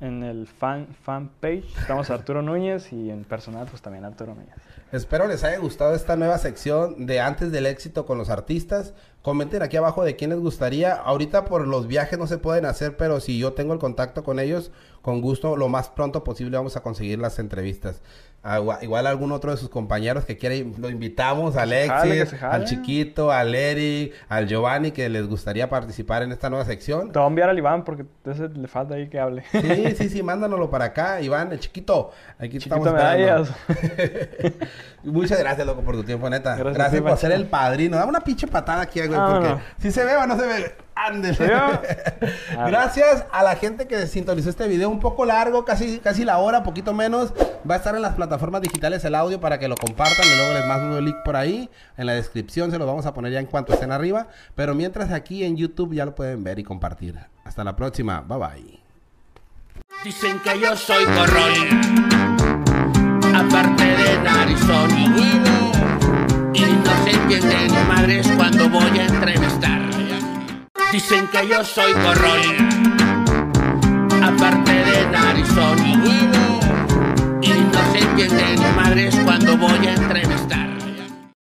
en el fan, fan page estamos Arturo Núñez y en personal pues también Arturo Núñez. Espero les haya gustado esta nueva sección de antes del éxito con los artistas. Comenten aquí abajo de quién les gustaría. Ahorita por los viajes no se pueden hacer, pero si yo tengo el contacto con ellos, con gusto, lo más pronto posible vamos a conseguir las entrevistas. Gua- igual algún otro de sus compañeros que quiera, lo invitamos, a Alexis, al Chiquito, al Eric, al Giovanni, que les gustaría participar en esta nueva sección. Te voy a enviar al Iván porque a ese le falta ahí que hable. Sí, sí, (laughs) sí, mándanoslo para acá, Iván, el chiquito. Aquí Chiquito estamos medallas. (laughs) Muchas gracias, loco, por tu tiempo, neta. Gracias a por ser el padrino. Dame una pinche patada aquí, güey, porque no. si se ve o no se ve, (laughs) Gracias a la gente que sintonizó este video un poco largo, casi, casi la hora, poquito menos. Va a estar en las plataformas digitales el audio para que lo compartan y luego les mando un link por ahí. En la descripción se los vamos a poner ya en cuanto estén arriba. Pero mientras aquí en YouTube ya lo pueden ver y compartir. Hasta la próxima. Bye bye. Dicen que yo soy gorrón, aparte de narizón. Y no se entiende ni madres cuando voy a entrevistar. Dicen que yo soy gorrón, aparte de narizón. Y no se madres cuando voy a entrevistar.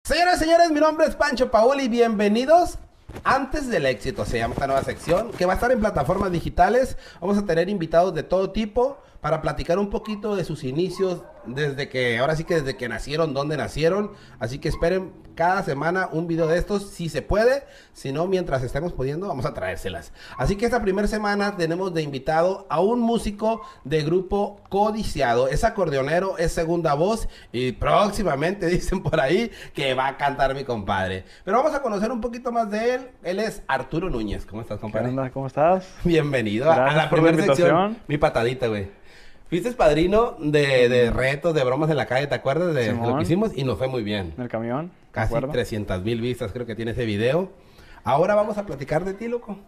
Señoras y señores, mi nombre es Pancho Paoli y bienvenidos antes del éxito. Se llama esta nueva sección que va a estar en plataformas digitales. Vamos a tener invitados de todo tipo para platicar un poquito de sus inicios desde que, ahora sí que desde que nacieron, donde nacieron. Así que esperen cada semana un video de estos, si se puede. Si no, mientras estemos pudiendo, vamos a traérselas. Así que esta primera semana tenemos de invitado a un músico de grupo codiciado. Es acordeonero, es segunda voz y próximamente (laughs) dicen por ahí que va a cantar mi compadre. Pero vamos a conocer un poquito más de él. Él es Arturo Núñez. ¿Cómo estás, ¿Qué compadre? onda? ¿Cómo estás? Bienvenido a- la primera sección. Mi patadita, güey. Fuiste padrino de, de retos, de bromas en la calle, ¿te acuerdas de lo que hicimos? Y nos fue muy bien. En el camión. ¿de Casi acuerdo? 300 mil vistas creo que tiene ese video. Ahora vamos a platicar de ti, loco.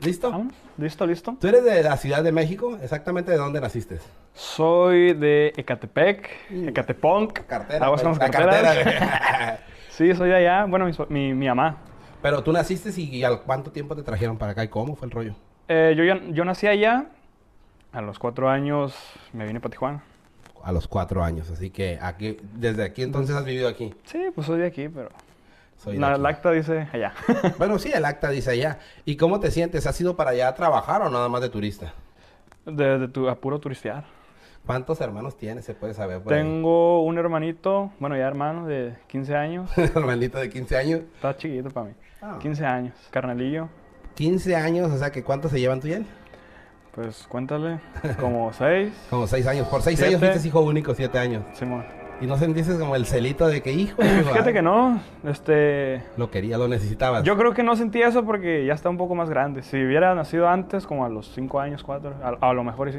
¿Listo? ¿Listo, listo? Tú eres de la Ciudad de México, exactamente de dónde naciste. Soy de Ecatepec, Ecateponc. Cartera. Aguas con güey, las la cartera. (laughs) Sí, soy de allá. Bueno, mi, mi, mi mamá. Pero tú naciste y, y al cuánto tiempo te trajeron para acá y cómo fue el rollo. Eh, yo, yo nací allá. A los cuatro años me vine para Tijuana. A los cuatro años, así que aquí, desde aquí entonces has vivido aquí. Sí, pues soy de aquí, pero... Soy La, el acta dice allá. (laughs) Bueno, sí, el acta dice allá. ¿Y cómo te sientes? ¿Has ido para allá a trabajar o nada más de turista? de, de tu, a puro turistear. ¿Cuántos hermanos tienes? Se puede saber. por ahí? Tengo un hermanito, bueno, ya hermano, de 15 años. (laughs) Hermanito de 15 años. Está chiquito para mí. Ah. 15 años. Carnalillo. 15 años, o sea que ¿cuántos se llevan tú y él? Pues cuéntale. Como (laughs) 6. Como 6 años. Por 6 Siete. años fuiste hijo único, 7 años. Simón. Y no sentiste como el celito de que, hijo, (laughs) Fíjate que no. Este. Lo quería, lo necesitabas. Yo creo que no sentí eso porque ya está un poco más grande. Si hubiera nacido antes, como a los 5 años, 4, a, a lo mejor y sí.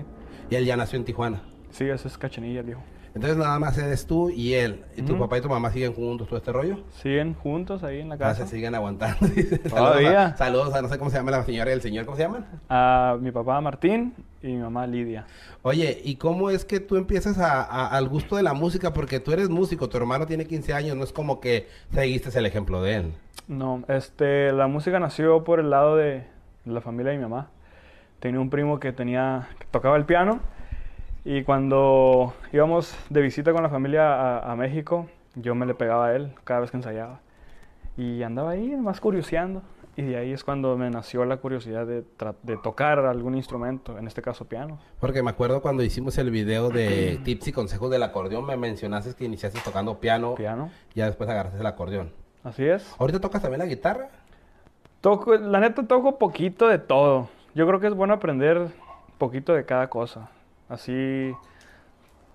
Y él ya nació en Tijuana. Sí, ese es cachanilla, el viejo. Entonces nada más eres tú y él. ¿Y tu papá y tu mamá siguen juntos todo este rollo? Siguen juntos ahí en la Ah, casa. se siguen aguantando. (laughs) Todavía. Saludos a, saludos a no sé cómo se llama la señora y el señor. ¿Cómo se llaman? A mi papá Martín y mi mamá Lidia. Oye, ¿y cómo es que tú empiezas a- a- al gusto de la música? Porque tú eres músico, tu hermano tiene 15 años, no es como que seguiste el ejemplo de él. No, este, la música nació por el lado de la familia de mi mamá. Tenía un primo que tenía, que tocaba el piano y cuando íbamos de visita con la familia a, a México, yo me le pegaba a él cada vez que ensayaba. Y andaba ahí más curioseando. Y de ahí es cuando me nació la curiosidad de, de tocar algún instrumento, en este caso piano. Porque me acuerdo cuando hicimos el video de (clears throat) tips y consejos del acordeón, me mencionaste que iniciaste tocando piano, Piano, ya después agarraste el acordeón. así es. ¿Ahorita tocas también la guitarra? Toco, la neta toco poquito de todo. Yo creo que es bueno aprender poquito de cada cosa. Así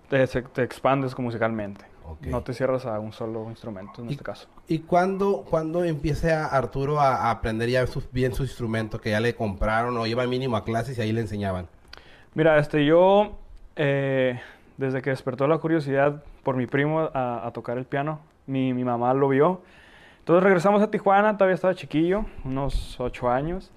te, te expandes musicalmente. Ok. No te cierras a un solo instrumento en este caso. ¿Y cuándo, cuándo empieza Arturo a, a aprender ya bien su instrumento que ya le compraron o iba mínimo a clases y ahí le enseñaban? Mira, este, yo eh, desde que despertó la curiosidad por mi primo a, a tocar el piano, mi, mi mamá lo vio. Entonces regresamos a Tijuana, todavía estaba chiquillo, unos ocho años.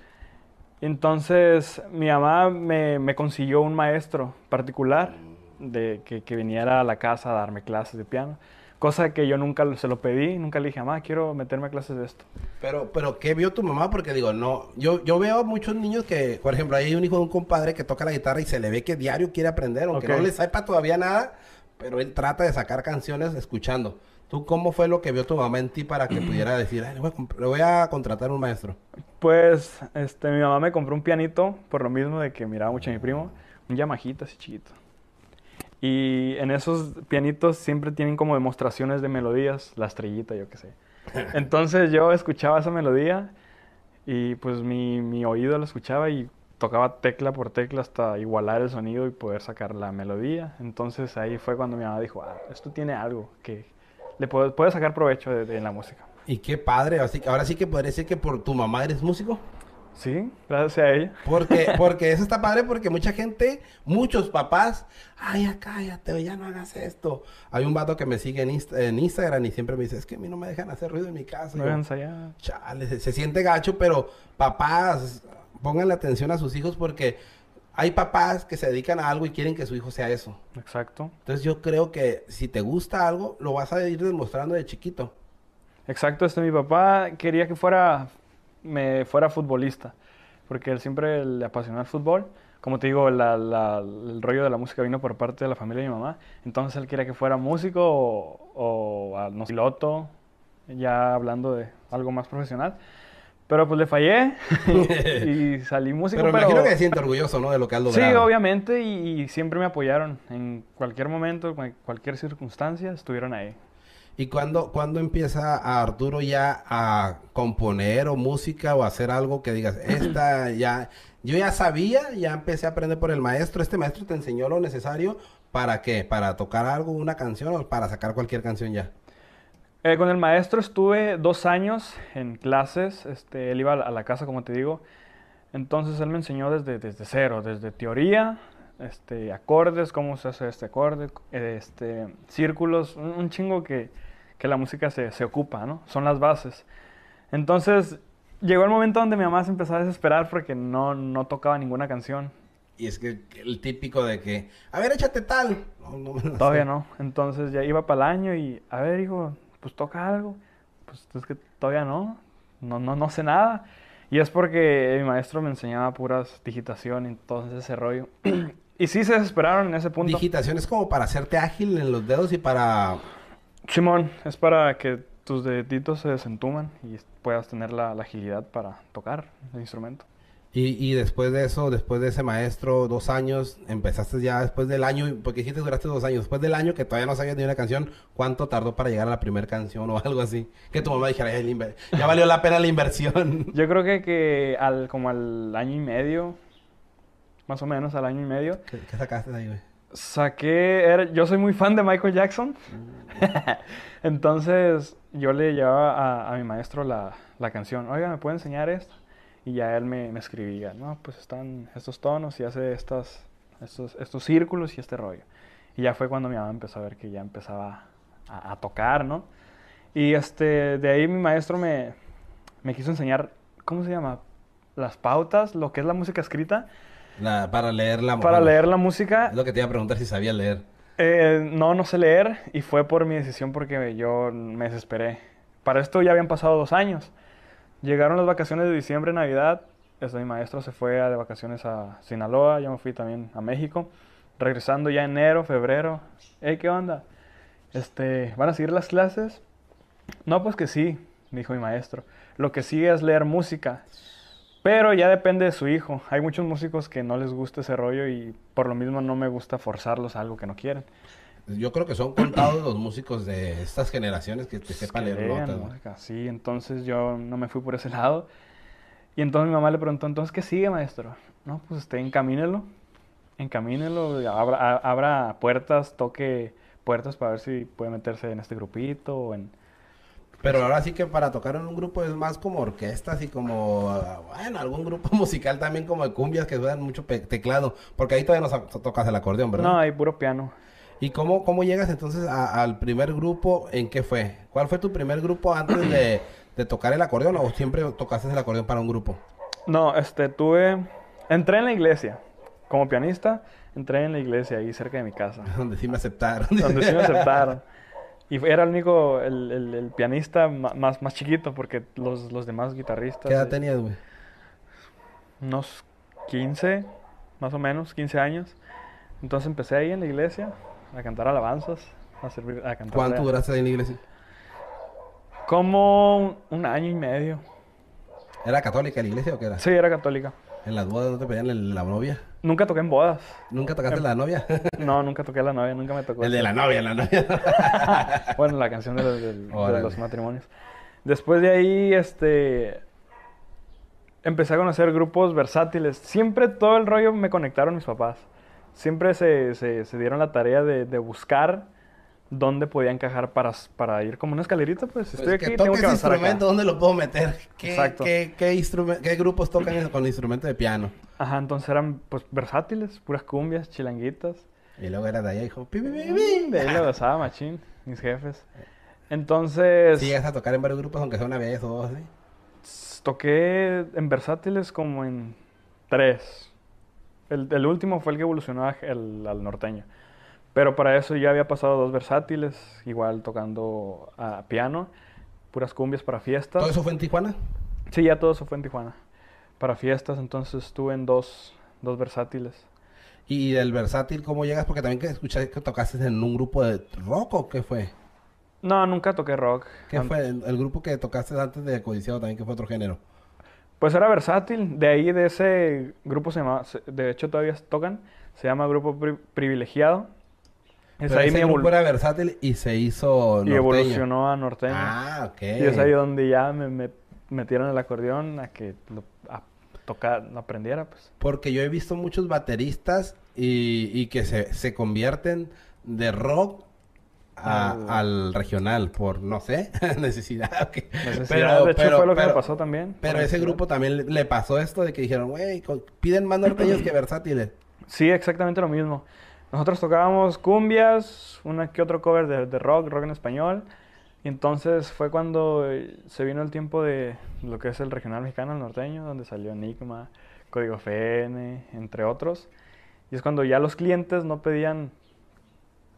Entonces mi mamá me, me consiguió un maestro particular de que, que viniera a la casa a darme clases de piano. Cosa que yo nunca se lo pedí, nunca le dije, mamá, quiero meterme a clases de esto. Pero, pero, ¿qué vio tu mamá? Porque digo, no, yo, yo veo a muchos niños que, por ejemplo, hay un hijo de un compadre que toca la guitarra y se le ve que diario quiere aprender, aunque no le sepa todavía nada, pero él trata de sacar canciones escuchando. ¿Tú cómo fue lo que vio tu mamá en ti para que pudiera decir, "Ay, le, voy a comp- le voy a contratar un maestro? Pues este, mi mamá me compró un pianito por lo mismo de que miraba mucho a mi primo, un Yamahita así chiquito. Y en esos pianitos siempre tienen como demostraciones de melodías, la estrellita, yo qué sé. (laughs) Entonces yo escuchaba esa melodía y pues mi, mi oído la escuchaba y tocaba tecla por tecla hasta igualar el sonido y poder sacar la melodía. Entonces ahí fue cuando mi mamá dijo, ah, esto tiene algo que le puede sacar provecho de, de la música. Y qué padre, así que ahora sí que podría decir que por tu mamá eres músico. Sí, gracias a ella. Porque, (laughs) porque eso está padre porque mucha gente, muchos papás, ay, ya cállate, ya no hagas esto. Hay un vato que me sigue en, Insta- en Instagram y siempre me dice, es que a mí no me dejan hacer ruido en mi casa. No ensayar. Chale, se, se siente gacho, pero papás, pónganle atención a sus hijos porque hay papás que se dedican a algo y quieren que su hijo sea eso. Exacto. Entonces yo creo que si te gusta algo, lo vas a ir demostrando de chiquito. Exacto, este mi papá quería que fuera me fuera futbolista, porque él siempre le apasionó el fútbol. Como te digo, la- la- el rollo de la música vino por parte de la familia de mi mamá. Entonces él quería que fuera músico o, o, no piloto, ya hablando de algo más profesional. Pero pues le fallé (laughs) y salí músico. Pero Pero, me imagino que te sientes orgulloso, ¿no? De lo que has Sí, logrado. obviamente, y, y siempre me apoyaron. En cualquier momento, en cualquier circunstancia, estuvieron ahí. ¿Y cuándo, cuándo empieza a Arturo ya a componer o música o hacer algo que digas, (clears throat) esta ya, yo ya sabía, ya empecé a aprender por el maestro, este maestro te enseñó lo necesario para qué, para tocar algo, una canción o para sacar cualquier canción ya? Eh, con el maestro estuve dos años en clases. Este, él iba a la, casa, como te digo. Entonces él me enseñó desde, desde cero, desde teoría, este, acordes, cómo se hace este acorde, este, círculos, un, un chingo que, que la música se, se ocupa, ¿no? Son las bases. Entonces llegó el momento donde mi mamá se empezó a desesperar porque no, no tocaba ninguna canción. Y es que el típico de que, a ver, échate tal. No, (laughs) Todavía sé. no. Entonces ya iba para el año y, a ver, hijo, pues toca algo. Pues es que todavía no. No, no, no sé nada. Y es porque mi maestro me enseñaba puras digitación y todo ese rollo. (clears throat) y sí se desesperaron en ese punto. Digitación es como para hacerte ágil en los dedos y para... Simón, es para que tus deditos se desentuman y puedas tener la, la agilidad para tocar el instrumento. Y, y después de eso, después de ese maestro, dos años, empezaste ya después del año, porque dijiste duraste dos años, después del año que todavía no sabías ni una canción, ¿cuánto tardó para llegar a la primera canción o (laughs) algo así? Que tu mamá dijera, ya, valió la pena la inversión. (laughs) Yo creo que, que al, como al año y medio, más o menos al año y medio, ¿Qué, qué sacaste de ahí, güey? Saqué, era- yo soy muy fan de Michael Jackson, (laughs) entonces yo le llevaba a, a mi maestro la, la canción, oiga, ¿me puede enseñar esto? Y ya él me, me escribía, no, pues están estos tonos y hace estas, estos, estos círculos y este rollo. Y ya fue cuando mi mamá empezó a ver que ya empezaba a, a tocar, ¿no? Y este, de ahí mi maestro me, me quiso enseñar, ¿cómo se llama? Las pautas, lo que es la música escrita, La- para leer la para leer la música Es lo que te iba a preguntar si sabía leer. eh, no, no sé leer y fue por mi decisión porque yo me desesperé. Para esto ya habían pasado dos años. Llegaron las vacaciones de diciembre, Navidad. Este, mi maestro se fue a- de vacaciones a Sinaloa, yo me fui también a México. Regresando ya enero, febrero. Hey, ¿qué onda? Este, ¿van a seguir las clases? No, pues que sí, dijo mi maestro. Lo que sigue es leer música. Pero ya depende de su hijo. Hay muchos músicos que no les gusta ese rollo y por lo mismo no me gusta forzarlos a algo que no quieren. Yo creo que son contados los músicos de estas generaciones que te sepan Que leer notas. música. Sí, entonces yo no me fui por ese lado. Y entonces mi mamá le preguntó, entonces, ¿qué sigue, maestro? No, pues usted encamínelo. Encamínelo, abra, a- abra puertas, toque puertas para ver si puede meterse en este grupito o en... Pero ahora sí que para tocar en un grupo es más como orquestas y como, bueno, algún grupo (laughs) musical también como de cumbias que usan mucho teclado. Porque ahí todavía no tocas el acordeón, ¿verdad? No, hay puro piano. ¿Y cómo, cómo llegas entonces a- al primer grupo? ¿En qué fue? ¿Cuál fue tu primer grupo antes de, de tocar el acordeón o siempre tocaste el acordeón para un grupo? No, este, tuve... Entré en la iglesia. Como pianista, entré en la iglesia ahí cerca de mi casa. (laughs) Donde sí me aceptaron. donde sí me aceptaron. (laughs) Y era el único, el, el- el pianista más, más chiquito, porque los, los demás guitarristas, ¿Qué edad eh, tenías, güey? unos 15, más o menos, 15 años. Entonces empecé ahí en la iglesia a cantar alabanzas, a servir, a cantar. ¿Cuánto duraste ahí en la iglesia? Como un año y medio. ¿Era católica la iglesia o qué era? Sí, era católica. ¿En las bodas no te pedían el- la novia? Nunca toqué en bodas. ¿Nunca tocaste la novia? (laughs) No, nunca toqué la novia, nunca me tocó. el de la novia, la novia. (laughs) Bueno, la canción de los, del- de Órale. los matrimonios. Después de ahí, este... Empecé a conocer grupos versátiles. Siempre todo el rollo me conectaron mis papás. Siempre se, se- se dieron la tarea de, de buscar dónde podía encajar para, para ir como una escalerita, pues estoy Pues aquí, que tengo que avanzar acá. instrumento, ¿dónde lo puedo meter? ¿Qué, Exacto. qué, qué, qué grupos tocan eso con instrumento de piano? Ajá, entonces eran pues versátiles, puras cumbias, chilanguitas. Y luego era de allá, dijo, pi, pi, pi, pi. De ahí lo gozaba machín, mis jefes. Entonces... Si llegas a tocar en varios grupos, aunque sea una vez o dos, ¿sí? S- Toqué en versátiles como en tres. El, el último fue el que evolucionó el- al norteño. Pero para eso ya había pasado dos versátiles, igual tocando a piano, puras cumbias para fiestas. ¿Todo eso fue en Tijuana? Sí, ya todo eso fue en Tijuana. Para fiestas, entonces estuve en dos, dos versátiles. Y del versátil, ¿cómo llegas? Porque también que escuché que tocaste en un grupo de rock, ¿o qué fue? No, nunca toqué rock. ¿Qué fue? El, el grupo que tocaste antes de Codiciado también, que fue otro género. Pues era versátil. De ahí, de ese grupo se llama, se- de hecho todavía tocan, se llama Grupo Pri- Privilegiado. Es ahí ese mi grupo era versátil y se hizo y norteño. evolucionó a norteño. Ah, ok. Y es ahí donde ya me, me metieron el acordeón a que lo, a tocar, lo aprendiera, pues. Porque yo he visto muchos bateristas y, y que se, se convierten de rock a- Al- al regional por, no sé, (laughs) necesidad. ok. Necesidad, de hecho, fue lo que me pasó también. Pero ese necesidad. grupo también le, le pasó esto de que dijeron, güey, piden más norteños que (clears throat) versátiles. Sí, exactamente lo mismo. Nosotros tocábamos cumbias, una que otro cover de, de rock, rock en español. Y entonces fue cuando eh, se vino el tiempo de lo que es el regional mexicano, el norteño, donde salió Enigma, Código FN, entre otros. Y es cuando ya los clientes no pedían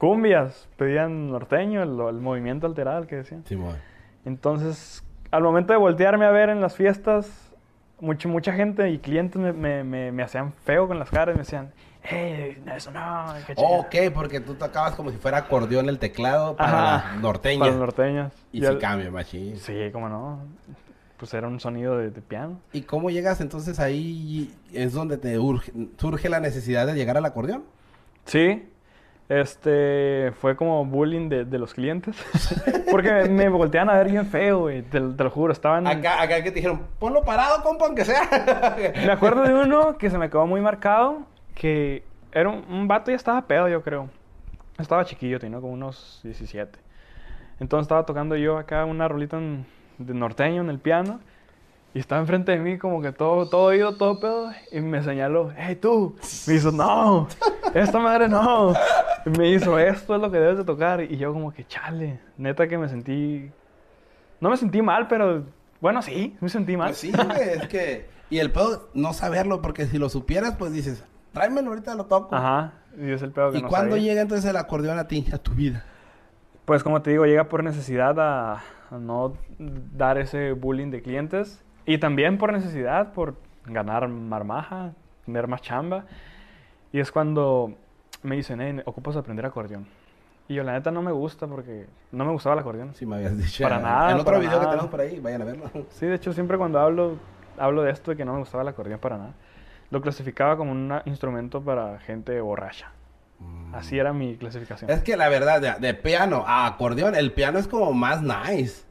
cumbias, pedían norteño, el, el movimiento alterado que decían. Simón. Entonces, al momento de voltearme a ver en las fiestas, mucha, mucha gente y clientes me, me, me, me hacían feo con las caras, me decían, hey, eso no, qué chido". Ok, porque tú tocabas como si fuera acordeón el teclado para Ajá, la norteña. Para los norteños. Y si al- cambia, machín. Sí, cómo no. Pues era un sonido de, de piano. ¿Y cómo llegas entonces ahí? ¿Es donde te urge- surge la necesidad de llegar al acordeón? Sí, este fue como bullying de, de los clientes. (laughs) Porque me voltean a ver bien feo, güey. Te, te lo juro, estaban. Acá, acá que te dijeron, ponlo parado, compa, aunque sea. Me acuerdo de uno que se me quedó muy marcado, que era un, un vato ya estaba pedo, yo creo. Estaba chiquillo, tenía como unos 17. Entonces estaba tocando yo acá una rolita en- de norteño en el piano. Y estaba enfrente de mí como que todo, todo oído, todo pedo. Y me señaló, hey tú. Me hizo, no, esta madre no. Y me hizo, esto es lo que debes de tocar. Y yo como que, chale, neta que me sentí... No me sentí mal, pero... Bueno, sí, me sentí mal. Pues sí, güey, es que... Y el pedo, no saberlo, porque si lo supieras, pues dices, tráemelo, ahorita lo toco. Ajá, y es el pedo que ¿Y no cuándo sabía. llega entonces el acordeón a ti, a tu vida? Pues como te digo, llega por necesidad a, a no dar ese bullying de clientes. Y también por necesidad, por ganar marmaja, tener más chamba. Y es cuando me dicen, hey, ocupas aprender acordeón. Y yo la neta no me gusta porque no me gustaba el acordeón. Si me habías dicho. Para nada, En otro video que nada. tenemos por ahí, vayan a verlo. Sí, de hecho siempre cuando hablo, hablo de esto de que no me gustaba el acordeón para nada. Lo clasificaba como un instrumento para gente borracha. Así era mi clasificación. Es que la verdad, de, de piano a acordeón, el piano es como más nice.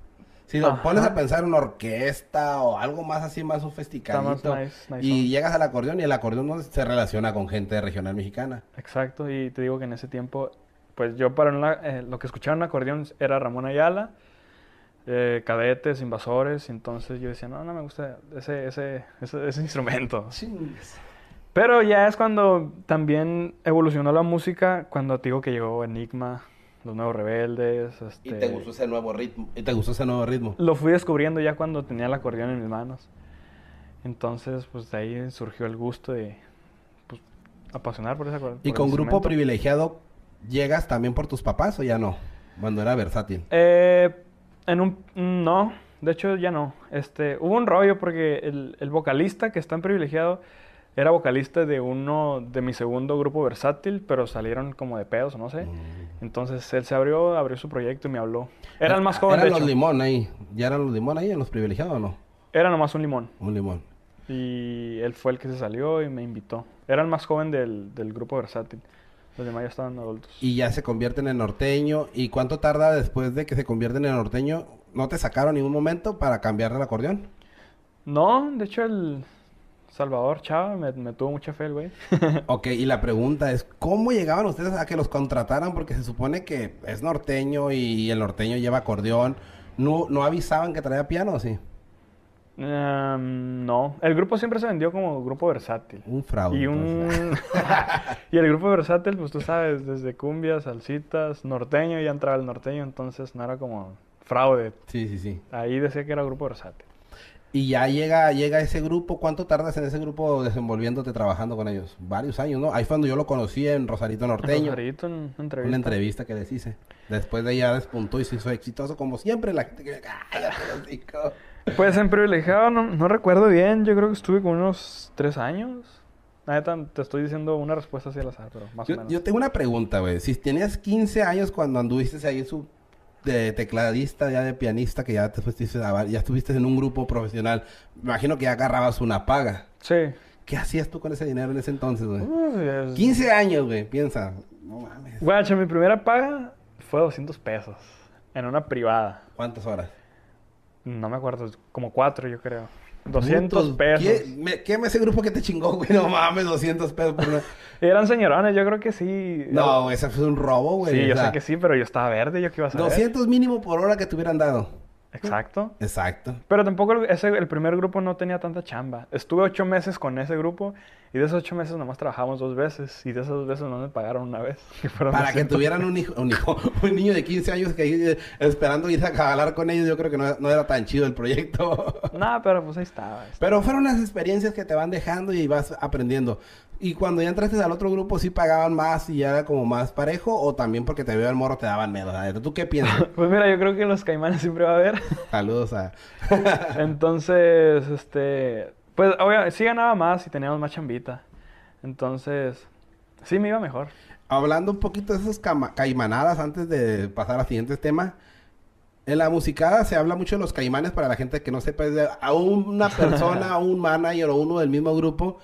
Si lo Ajá. pones a pensar en una orquesta o algo más así, más nice, nice y llegas al acordeón y el acordeón no se relaciona con gente regional mexicana. Exacto, y te digo que en ese tiempo, pues yo para una- eh, lo que escuchaba en acordeón era Ramón Ayala, eh, cadetes, invasores, entonces yo decía, no, no me gusta ese, ese, ese, ese instrumento. Pero ya es cuando también evolucionó la música, cuando te digo que llegó Enigma, Los Nuevos Rebeldes. Y este, te gustó ese nuevo ritmo. Y te gustó ese nuevo ritmo. Lo fui descubriendo ya cuando tenía el acordeón en mis manos. Entonces, pues de ahí surgió el gusto de pues, apasionar por ese acordeón. Y con grupo privilegiado, ¿llegas también por tus papás o ya no? Cuando era versátil. Eh, en un... No, de hecho ya no. Este, hubo un rollo porque el, el vocalista que está en privilegiado era vocalista de uno de mi segundo grupo versátil, pero salieron como de pedos, no sé. Entonces él se abrió, abrió su proyecto y me habló. Era el más joven, Eran los limón ahí. ¿Ya eran los limón ahí los privilegiados o no? Era nomás un limón. Un limón. Y él fue el que se salió y me invitó. Era el más joven del, del grupo versátil. Los demás ya estaban adultos. Y ya se convierten en norteño. ¿Y cuánto tarda después de que se convierten en norteño? ¿No te sacaron ningún momento para cambiar el acordeón? No, de hecho el Salvador Chava me, me tuvo mucha fe el güey. (laughs) Ok, y la pregunta es, ¿cómo llegaban ustedes a que los contrataran? Porque se supone que es norteño y el norteño lleva acordeón. ¿No, no avisaban que traía piano o sí? Em, no, el grupo siempre se vendió como grupo versátil. Un fraude. Y un... (laughs) (laughs) y el grupo versátil, pues tú sabes, desde cumbias, salsitas, norteño, ya entraba el norteño, entonces no era como fraude. Sí, sí, sí. Ahí decía que era grupo versátil. Y ya llega, llega ese grupo. ¿Cuánto tardas en ese grupo desenvolviéndote trabajando con ellos? Varios años, ¿no? Ahí fue cuando yo lo conocí en Rosarito Norteño. Rosarito, en una entrevista. Una entrevista que les hice. Después de ya despuntó y se hizo exitoso como siempre. La gente que... Pues en privilegiado no, no recuerdo bien, yo creo que estuve con unos tres años. Neta, te estoy diciendo una respuesta así al azar, pero más o menos. yo tengo una pregunta, güey. Si tenías 15 años cuando anduviste ahí en su de tecladista, ya de pianista, que ya te fuiste a- ya estuviste en un grupo profesional, me imagino que ya agarrabas una paga. Sí. ¿Qué hacías tú con ese dinero en ese entonces, güey? Es- 15 años, güey, piensa. No mames. Guacha, mi primera paga fue 200 pesos. En una privada. ¿Cuántas horas? No me acuerdo, como cuatro yo creo. 200 Putos, pesos. ¿Qué, me, ese grupo que te chingó, güey? No mames, 200 pesos por una... (laughs) Eran señorones, yo creo que sí. No, ese fue un robo, güey. Sí, o yo sea, sé que sí, pero yo estaba verde, yo qué iba a saber. 200 mínimo por hora que te hubieran dado. Exacto. Exacto. Pero tampoco el- ese, el primer grupo no tenía tanta chamba. Estuve ocho meses con ese grupo y de esos ocho meses nomás trabajamos dos veces y de esas dos veces no me pagaron una vez. (laughs) que Para que 200. tuvieran un hijo, un hijo, (laughs) un niño de 15 años que eh, esperando ir a hablar con ellos, yo creo que no, no era tan chido el proyecto. (laughs) No, pero pues ahí estaba. ahí estaba. Pero fueron las experiencias que te van dejando y vas aprendiendo. Y cuando ya entraste al otro grupo, ¿sí pagaban más y ya era como más parejo? ¿O también porque te veo el morro te daban neta, ¿Tú qué piensas? (laughs) Pues mira, yo creo que los caimanes siempre va a haber. (laughs) Saludos a... (laughs) Entonces, este, pues obviamente sí ganaba más y teníamos más chambita. Entonces, sí me iba mejor. Hablando un poquito de esas caimanadas antes de pasar al siguiente tema. En la musicada se habla mucho de los caimanes para la gente que no sepa. es de- a una persona, a un manager o uno del mismo grupo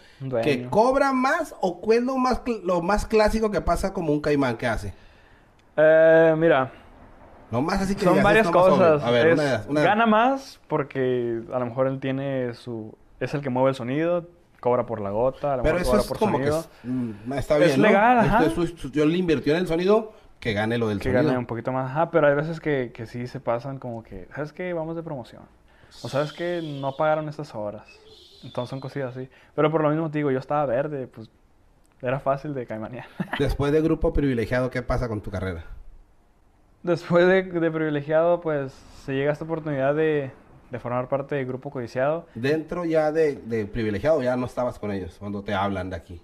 que cobra más o cuál es lo más, cl- lo más clásico que pasa como un caimán que hace. Eh, mira, Lo más así que son digas, varias cosas. A ver, Es- una, de las- una de- Gana más porque a lo mejor él tiene su... Es el que mueve el sonido, cobra por la gota, a lo Pero mejor eso cobra es por como sonido. que es- mm, está Es bien, ¿no? legal, Esto ajá. es yo le invirtió en el sonido, que gane lo del Que sonido. gane un poquito más. Ajá, pero hay veces que, que sí se pasan como que, ¿sabes qué? Vamos de promoción. O sabes que no pagaron estas horas. Entonces son cosillas así. Pero por lo mismo te digo, yo estaba verde, pues era fácil de caimanear. (laughs) Después de grupo privilegiado, ¿qué pasa con tu carrera? Después de, de privilegiado, pues se llega esta oportunidad de, de formar parte del grupo codiciado. Dentro ya de, de privilegiado, ya no estabas con ellos cuando te hablan de aquí.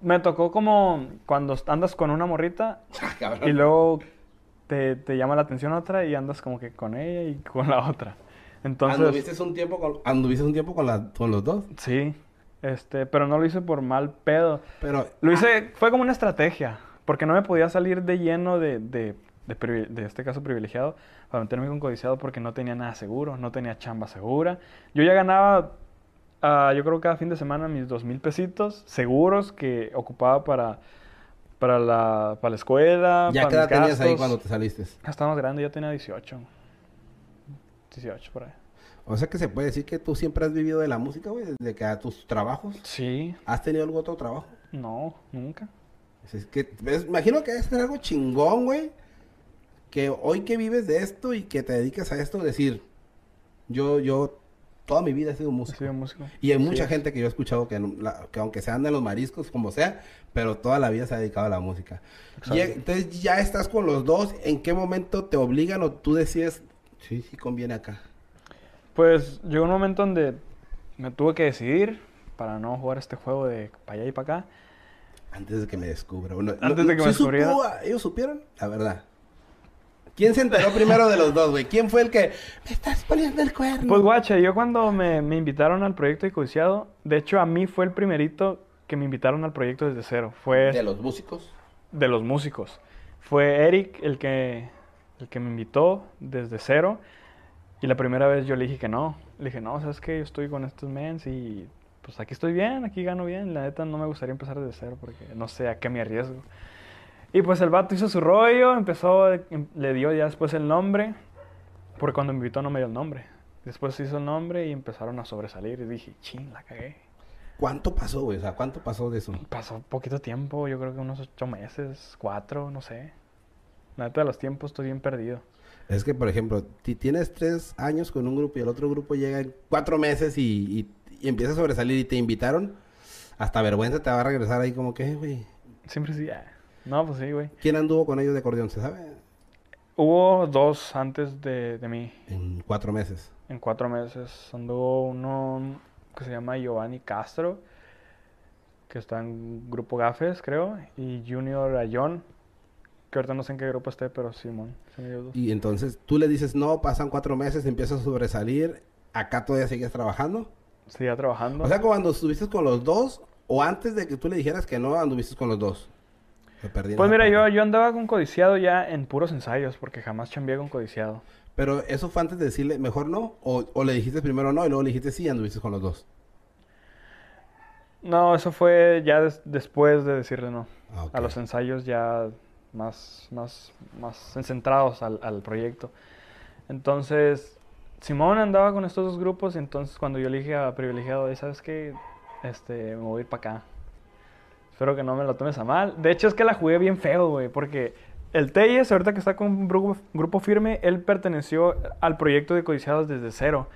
Me tocó como cuando andas con una morrita Cabrón. y luego te, te llama la atención otra y andas como que con ella y con la otra. Entonces, ¿Anduviste un tiempo con, anduviste un tiempo con, la, con los dos? sí, este, pero no lo hice por mal pedo. Pero Lo hice, fue como una estrategia, porque no me podía salir de lleno de, de, de, de este caso privilegiado para meterme con codiciado porque no tenía nada seguro, no tenía chamba segura. Yo ya ganaba, ah, yo creo cada fin de semana mis dos mil pesitos seguros que ocupaba para, para, la, para la escuela, ya que edad tenías ahí cuando te saliste. Ya estaba más grande, ya tenía 18. 18 por ahí. O sea que se puede decir que tú siempre has vivido de la música, güey, desde que a tus trabajos. Sí, ¿Has tenido algún otro trabajo? no, nunca. Es que, ves, imagino que es algo chingón, güey. Que hoy que vives de esto y que te dedicas a esto, decir, yo, yo, toda mi vida he sido He músico. sido músico. Y hay mucha gente que yo he escuchado que, no- la- que aunque se anda en los mariscos, como sea, pero toda la vida se ha dedicado a la música. Y, entonces ya estás con los dos, ¿en qué momento te obligan o tú decides, sí, sí conviene acá? Pues llegó un momento donde me tuve que decidir para no jugar este juego de para allá y para acá. Antes de que me descubra. Bueno, Antes de que me ¿sí supo- descubriera. ¿Ellos supieron? La verdad. ¿Quién se enteró primero de los dos, güey? ¿Quién fue el que me estás poniendo el cuerno? Pues guacha, yo cuando me, me invitaron al proyecto de Codiciado, de hecho a mí fue el primerito que me invitaron al proyecto desde cero. Fue de los músicos. de los músicos. Fue Eric el que, el que me invitó desde cero. Y la primera vez yo le dije que no. Le dije, no, sabes que yo estoy con estos mens y pues aquí estoy bien, aquí gano bien. La neta no me gustaría empezar desde cero porque no sé a qué me arriesgo. Y pues el vato hizo su rollo, empezó, em- le dio ya después el nombre. Porque cuando me invitó no me dio el nombre. Después hizo el nombre y empezaron a sobresalir. Y dije, ching, la cagué. ¿Cuánto pasó, güey? O sea, ¿cuánto pasó de eso? Pasó poquito tiempo, yo creo que unos ocho meses, cuatro, no sé. La neta de los tiempos estoy bien perdido. Es que, por ejemplo, si tienes tres años con un grupo y el otro grupo llega en cuatro meses y, y, y empieza a sobresalir y te invitaron, hasta vergüenza te va a regresar ahí como que, "Eh, güey, Siempre sí, ah. No, pues sí, güey. ¿quién anduvo con ellos de acordeón? ¿Se sabe? Hubo dos antes de, de mí, En cuatro meses. en cuatro meses. Anduvo uno que se llama Giovanni Castro, que está en Grupo Gafes, creo, y Junior Ayón, que ahorita no sé en qué grupo esté, pero Simón. Y entonces tú le dices, no, pasan cuatro meses, empiezas a sobresalir, acá todavía sigues trabajando. Seguía trabajando. O sea, cuando estuviste con los dos, o antes de que tú le dijeras que no, anduviste con los dos. Pues mira, yo, yo andaba con codiciado ya en puros ensayos, porque jamás chambeé con codiciado. Pero eso fue antes de decirle, mejor no, o, o le dijiste primero no y luego le dijiste sí y anduviste con los dos. No, eso fue ya des- después de decirle no. Ah. A los ensayos ya más, más, más centrados al, al proyecto. Entonces, Simón andaba con estos dos grupos y entonces cuando yo le dije a Privilegiado, "Ey, ¿sabes qué? Este, me voy a ir para acá. Espero que no me lo tomes a mal. De hecho, es que la jugué bien feo, güey, porque el Teyes, ahorita que está con un grupo, grupo firme, él perteneció al proyecto de Codiciados desde cero.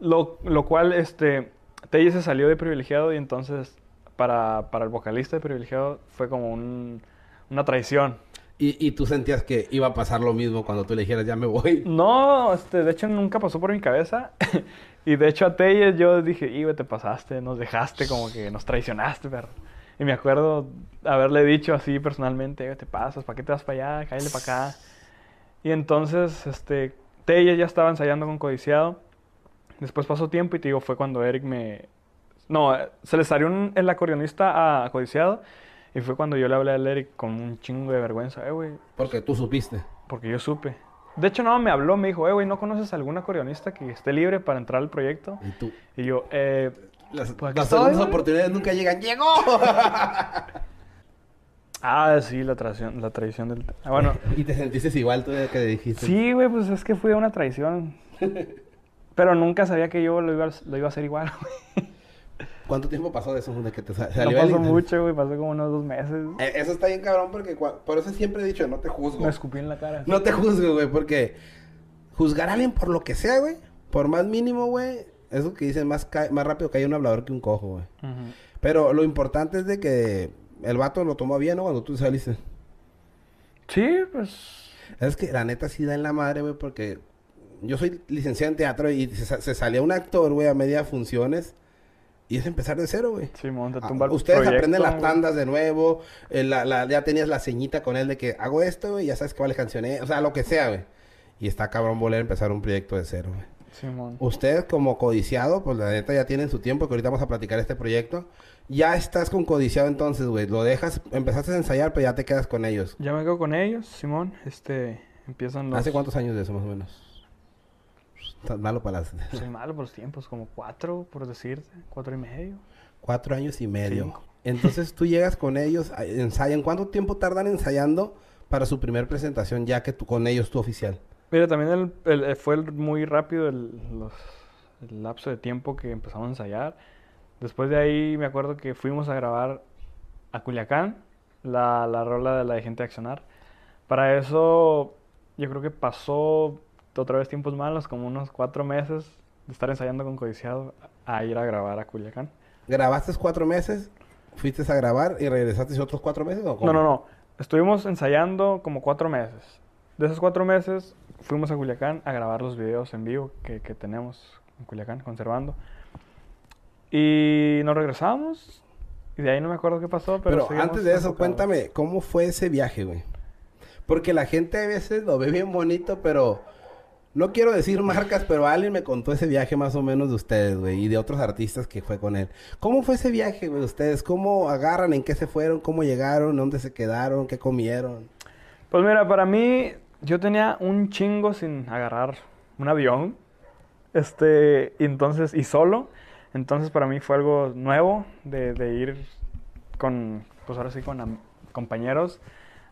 Lo, lo cual, este, Teyes se salió de Privilegiado y entonces para, para el vocalista de Privilegiado fue como un- una traición. Y, y tú sentías que iba a pasar lo mismo cuando tú le dijeras ya me voy. No, este, de hecho nunca pasó por mi cabeza. (laughs) y de hecho a Teyes yo dije, y te pasaste, nos dejaste, como que nos traicionaste, perro. Y me acuerdo haberle dicho así personalmente, "Ibe, te pasas, ¿para qué te vas para allá? Cállate para acá. Y entonces, este, Teyes ya estaba ensayando con Codiciado. Después pasó tiempo y te digo, fue cuando Eric me... No, se le salió un- el acordeonista a Codiciado. Y fue cuando yo le hablé al Eric con un chingo de vergüenza. Eh, güey, Porque tú supiste. porque yo supe. De hecho, no, me habló, me dijo, eh, güey, ¿no conoces algún acordeonista que esté libre para entrar al proyecto? Y tú. Y yo, eh, Las, segundas oportunidades nunca llegan. ¡Llegó! (laughs) ah, sí, la traición, la traición del... Ah, bueno, (laughs) y te sentiste igual tú que dijiste. sí, güey, pues es que fue una traición. (laughs) Pero nunca sabía que yo lo iba, a- lo iba a hacer igual, güey. ¿Cuánto tiempo pasó de eso? De que te sa- No salió el pasó mucho, güey, pasó como unos dos meses. Eh, Eso está bien cabrón porque por eso siempre he dicho, no te juzgo. Me escupí en la cara. No te juzgo, güey, porque juzgar a alguien por lo que sea, güey, por más mínimo, güey, eso que dicen más, más rápido que hay un hablador que un cojo, güey. Pero lo importante es de que el vato lo tomó bien, ¿no? Cuando tú saliste. Sí, pues... Es que la neta sí da en la madre, güey, porque yo soy licenciado en teatro y se, se salía un actor, güey, a media funciones y es empezar de cero, güey. Simón, te Ah, tumba Ustedes proyecto, aprenden las güey. tandas de nuevo, eh, la- la- ya tenías la ceñita con él de que hago esto, güey, ya sabes que vale canciones, o sea, lo que sea, güey. Y está cabrón volver a empezar un proyecto de cero, güey. Simón. Ustedes como codiciado, pues la neta ya tienen su tiempo, que ahorita vamos a platicar este proyecto. Ya estás con codiciado entonces, güey. Lo dejas, empezaste a ensayar, pero ya te quedas con ellos. Ya me quedo con ellos, Simón. Este, empiezan los... ¿Hace cuántos años de eso, más o menos? Estás malo para las... Soy (laughs) malo por los tiempos, como cuatro, por decirte, cuatro y medio. Cuatro años y medio. Cinco. (laughs) Entonces tú llegas con ellos, ensayan. ¿Cuánto tiempo tardan ensayando para su primer presentación ya que tú con ellos tu oficial? Mira, también el, el- eh, fue muy rápido el, los- el lapso de tiempo que empezamos a ensayar. Después de ahí me acuerdo que fuimos a grabar a Culiacán, la, la rola de la de Gente de Accionar. Para eso yo creo que pasó otra vez tiempos malos, como unos cuatro meses de estar ensayando con Codiciado a ir a grabar a Culiacán. ¿Grabaste cuatro meses? ¿Fuiste a grabar y regresaste otros cuatro meses o cómo? No, no, no. Estuvimos ensayando como cuatro meses. De esos cuatro meses fuimos a Culiacán a grabar los videos en vivo que, que tenemos en Culiacán, conservando. Y nos regresamos. Y de ahí no me acuerdo qué pasó, pero... Pero, antes de eso, enfocados. cuéntame, ¿cómo fue ese viaje, güey? Porque la gente a veces lo ve bien bonito, pero no quiero decir marcas, pero alguien me contó ese viaje más o menos de ustedes, güey, y de otros artistas que fue con él. ¿Cómo fue ese viaje, güey, de ustedes? ¿Cómo agarran? ¿En qué se fueron? ¿Cómo llegaron? ¿Dónde se quedaron? ¿Qué comieron? Pues mira, para mí, yo tenía un chingo sin agarrar un avión. Este, entonces, y solo. Entonces para mí fue algo nuevo de, de ir con, pues ahora sí, con compañeros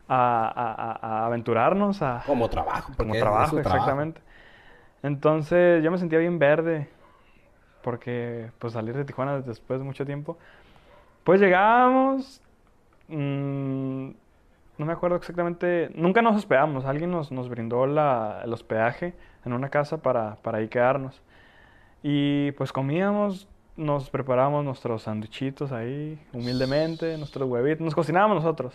a, a- a- a aventurarnos, a, Como trabajo. como trabajo, exactamente. Entonces yo me sentía bien verde, porque pues salir de Tijuana después de mucho tiempo. Pues llegábamos, mm, no me acuerdo exactamente, nunca nos hospedamos, alguien nos, nos brindó la, el hospedaje en una casa para, para ahí quedarnos. Y pues comíamos, nos preparábamos nuestros sanduichitos ahí, humildemente, nuestros huevitos, nos cocinábamos nosotros.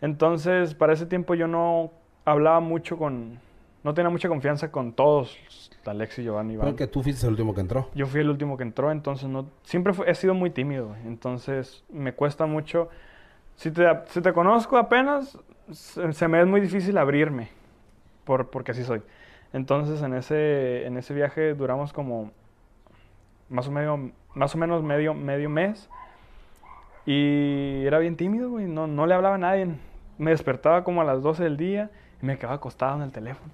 Entonces, para ese tiempo yo no hablaba mucho con, no tenía mucha confianza con todos, Alex y Giovanni. Iván. Porque tú fuiste el último que entró. Yo fui el último que entró, entonces no, siempre fue- he sido muy tímido, entonces me cuesta mucho. Si te, si te conozco apenas, se, se me es muy difícil abrirme, por, porque así soy. Entonces en ese, en ese viaje duramos como más o, medio, más o menos medio, medio mes Y era bien tímido, güey. No, no le hablaba a nadie. Me despertaba como a las 12 del día y me quedaba acostado en el teléfono.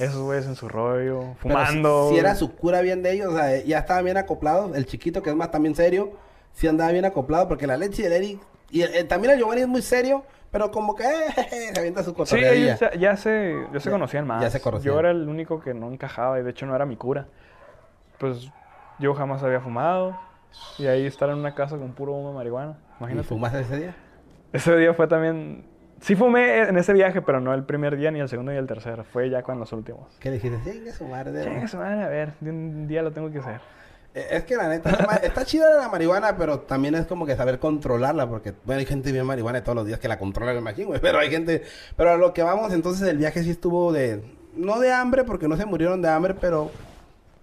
Esos güeyes en su rollo, fumando. Si, si era su cura bien de ellos, o sea, ya estaba bien acoplado. El chiquito, que es más también serio, sí andaba bien acoplado, porque la leche y el Eric. Y el- también el Giovanni es muy serio, pero como que eh, (laughs) se avienta su Sí, cotorreadilla. ellos ya, ya se, ya se conocían más. ya se conocían. Yo era el único que no encajaba y de hecho no era mi cura. Pues yo jamás había fumado y ahí estar en una casa con puro humo de marihuana. ¿Y Imagínate. fumaste ese día? Ese día fue también... Sí fumé en ese viaje, pero no el primer día, ni el segundo, ni el tercero. Fue ya con los últimos. ¿Qué dijiste? Sí, que su madre. Chingue su madre, a ver, de un día lo tengo que hacer. Eh, Es que la neta, está chida la marihuana, pero también es como que saber controlarla, porque, bueno, hay gente bien marihuana todos los días que la controla, me imagino, güey, (laughs) pero hay gente, pero a lo que vamos, entonces el viaje sí estuvo de, no de hambre, porque no se murieron de hambre, pero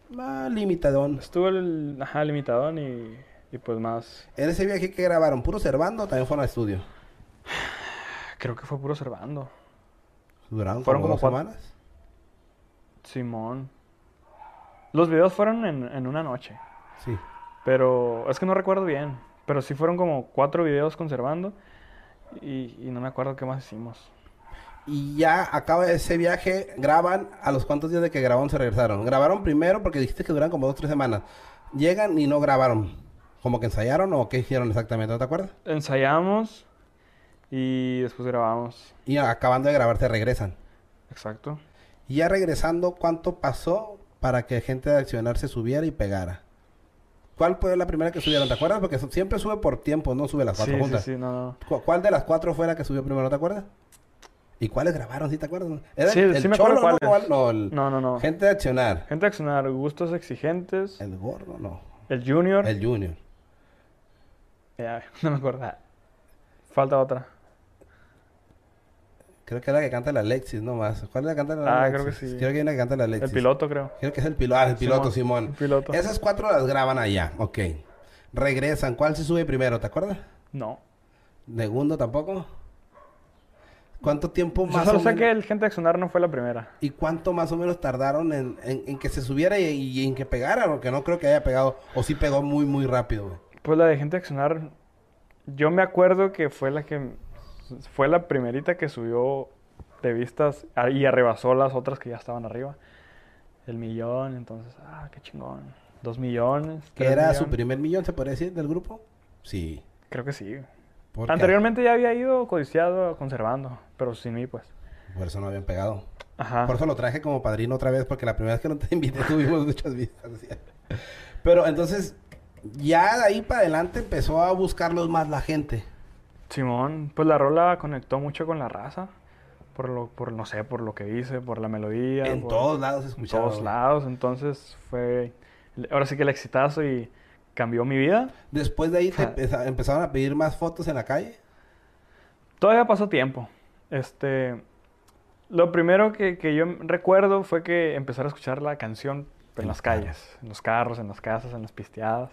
más limitadón. Estuvo el ajá, limitadón y, y pues más... En ese viaje que grabaron, puro Cervando, o también fueron al estudio. (sighs) Creo que fue puro observando. Duraron Fueron como, como dos cuatro- semanas. Simón. Los videos fueron en, en una noche. Sí. Pero es que no recuerdo bien. Pero sí fueron como cuatro videos conservando. Y, y no me acuerdo qué más hicimos. Y ya acaba ese viaje, graban, a los cuantos días de que grabaron se regresaron. Grabaron primero porque dijiste que duran como dos o tres semanas. Llegan y no grabaron. ¿Como que ensayaron o qué hicieron exactamente? ¿No te acuerdas? Ensayamos y después grabamos. Y acabando de grabar se regresan. Exacto. Y ya regresando, ¿cuánto pasó para que gente de Accionar se subiera y pegara? ¿Cuál fue la primera que subieron? ¿Te acuerdas? Porque siempre sube por tiempo, no sube las Sí, cuatro sí, juntas. sí, no, no. ¿Cu- ¿Cuál de las cuatro fue la que subió primero? ¿No te acuerdas? ¿Y cuáles grabaron? ¿Sí te acuerdas? ¿Era Sí, el, sí el me acuerdo Cholo. No, el- No, no, no. Gente de Accionar. Gente de Accionar, gustos exigentes. El gordo, no. El Junior. El Junior. Ya, (laughs) no me acuerdo. Falta otra. Creo que es la que canta la Alexis, no más. ¿Cuál es la que canta la Ah, Alexis? creo que sí. Creo que hay una que canta la Alexis. El piloto, creo. Creo que es el piloto. Ah, el piloto, Simón. El piloto. Esas cuatro las graban allá. Ok. Regresan. ¿Cuál se sube primero? ¿Te acuerdas? No. ¿Segundo tampoco? ¿Cuánto tiempo Yo más solo o sé menos? que el Gente de Accionar no fue la primera. ¿Y cuánto más o menos tardaron en, en- en que se subiera y, y en que pegara? Porque no creo que haya pegado. O sí pegó muy, muy rápido, güey. Pues la de Gente de Accionar, yo me acuerdo que fue la que fue la primerita que subió de vistas a- y arrebasó las otras que ya estaban arriba. El millón, entonces, ah, qué chingón. Dos millones. ¿Que era su primer millón, se podría decir, del grupo? Sí. Creo que sí. Anteriormente ya había ido codiciado, conservando, pero sin mí, pues. Por eso no habían pegado. Ajá. Por eso lo traje como padrino otra vez, porque la primera vez que no (laughs) te invité tuvimos muchas vistas. ¿sí? Pero entonces, ya de ahí para adelante empezó a buscarlos más la gente. Simón, pues la rola conectó mucho con la raza. Por lo, por no sé, por lo que hice, por la melodía. En por- todos lados se en escuchaba. todos lados. Entonces fue ahora sí que el exitazo y cambió mi vida. Después de ahí te empezaron a pedir más fotos en la calle. Todavía pasó tiempo. Este, lo primero que, que yo recuerdo fue que empezar a escuchar la canción en las calles, en los carros, en las casas, en las pisteadas.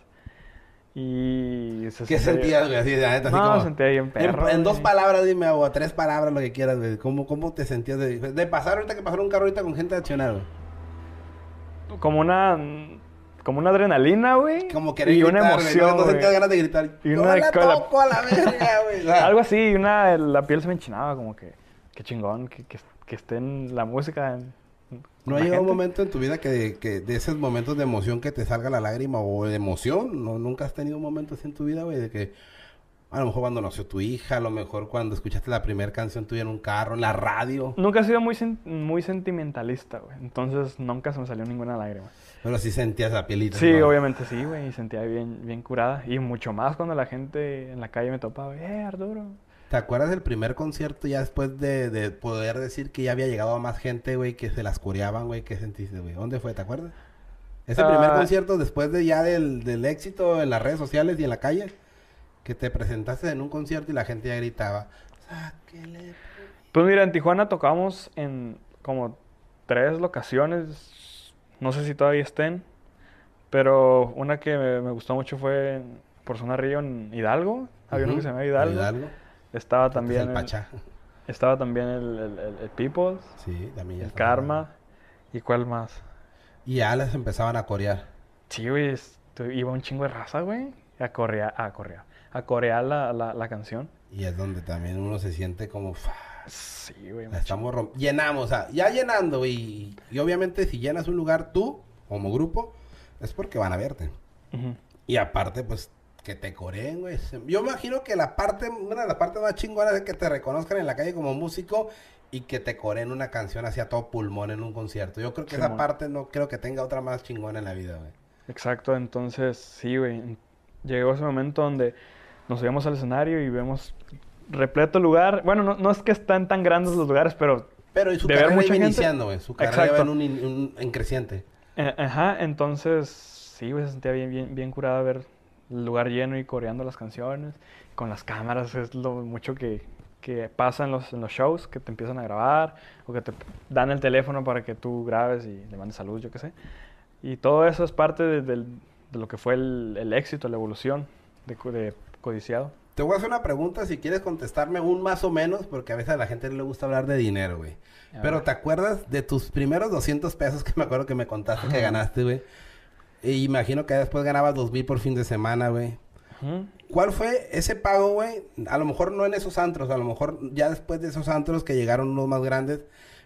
Y se ¿Qué sentía- sentías, güey? Así, de la neta, así No, como- sentía bien En- perro. En, dos palabras, dime, o tres palabras, lo que quieras, güey. ¿Cómo, ¿Cómo te sentías de, de pasar ahorita que pasaron un carro ahorita con gente güey? Como una como una adrenalina, güey. Como querer y una gritar, güey, emoción. No, sentías ganas de gritar. Y una la toco a la verga, güey. (laughs) Algo así, y una, la piel se me enchinaba, como que, qué chingón, que, que, que esté en la música. en- ¿No ha llegado un momento en tu vida que, que de esos momentos de emoción que te salga la lágrima o de emoción? ¿No, ¿Nunca has tenido un momento así en tu vida, güey? De que a lo mejor cuando nació tu hija, a lo mejor cuando escuchaste la primera canción tuya en un carro, en la radio. Nunca he sido muy, sen- muy sentimentalista, güey. Entonces nunca se me salió ninguna lágrima. Pero sí sentías la pielita. Sí, ¿no? obviamente sí, güey. Y sentía bien, bien curada. Y mucho más cuando la gente en la calle me topaba. Eh, Arturo. ¿Te acuerdas del primer concierto ya después de, de poder decir que ya había llegado a más gente, güey, que se las coreaban, güey? ¿Qué sentiste, güey? ¿Dónde fue? ¿Te acuerdas? Ese primer Ah. concierto después de ya del, del éxito en las redes sociales y en la calle, que te presentaste en un concierto y la gente ya gritaba, sáquele. Pues mira, en Tijuana tocamos en como tres locaciones. No sé si todavía estén. Pero una que me, me gustó mucho fue en- por Zona Río en Hidalgo. Había uno que se llama Hidalgo. Hidalgo. Estaba es también el el, Pachá. estaba también el, el, el- el Peoples, Sí, también ya el. Karma. ¿Y cuál más? Y ya les empezaban a corear. Sí, güey, iba un chingo de raza, güey. A correar, a correar. a corear la, la, la canción. Y es donde también uno se siente como... "Fa, Sí, güey. la estamos romp- Llenamos, o sea, ya llenando, güey. Y, y obviamente si llenas un lugar tú, como grupo, es porque van a verte. Y aparte, pues, que te coreen, güey. Yo imagino que la parte, una de las partes más chingonas es que te reconozcan en la calle como músico y que te coreen una canción hacia todo pulmón en un concierto. Yo creo que esa parte no creo que tenga otra más chingona en la vida, güey. Exacto, entonces sí, güey. Llegó ese momento donde nos subimos al escenario y vemos repleto lugar. Bueno, no, no es que están tan grandes los lugares, pero Pero y su De ver carrera mucha iba gente. iniciando, güey. Su carrera Exacto. iba en, un, in- un- en creciente. Eh, Ajá, entonces sí, güey, se sentía bien, bien, bien curada ver lugar lleno y coreando las canciones. Con las cámaras es lo mucho que, que pasa en los, en los shows, que te empiezan a grabar o que te dan el teléfono para que tú grabes y le mandes salud, yo qué sé. Y todo eso es parte de, del- de lo que fue el, el éxito, la evolución de, de Codiciado. Te voy a hacer una pregunta si quieres contestarme un más o menos, porque a veces a la gente no le gusta hablar de dinero, güey. Pero. ¿te acuerdas de tus primeros 200 pesos que me acuerdo que me contaste que ganaste, güey? Y imagino que después ganabas 2000 por fin de semana, güey. ¿Cuál fue ese pago, güey? A lo mejor no en esos antros, a lo mejor ya después de esos antros que llegaron unos más grandes,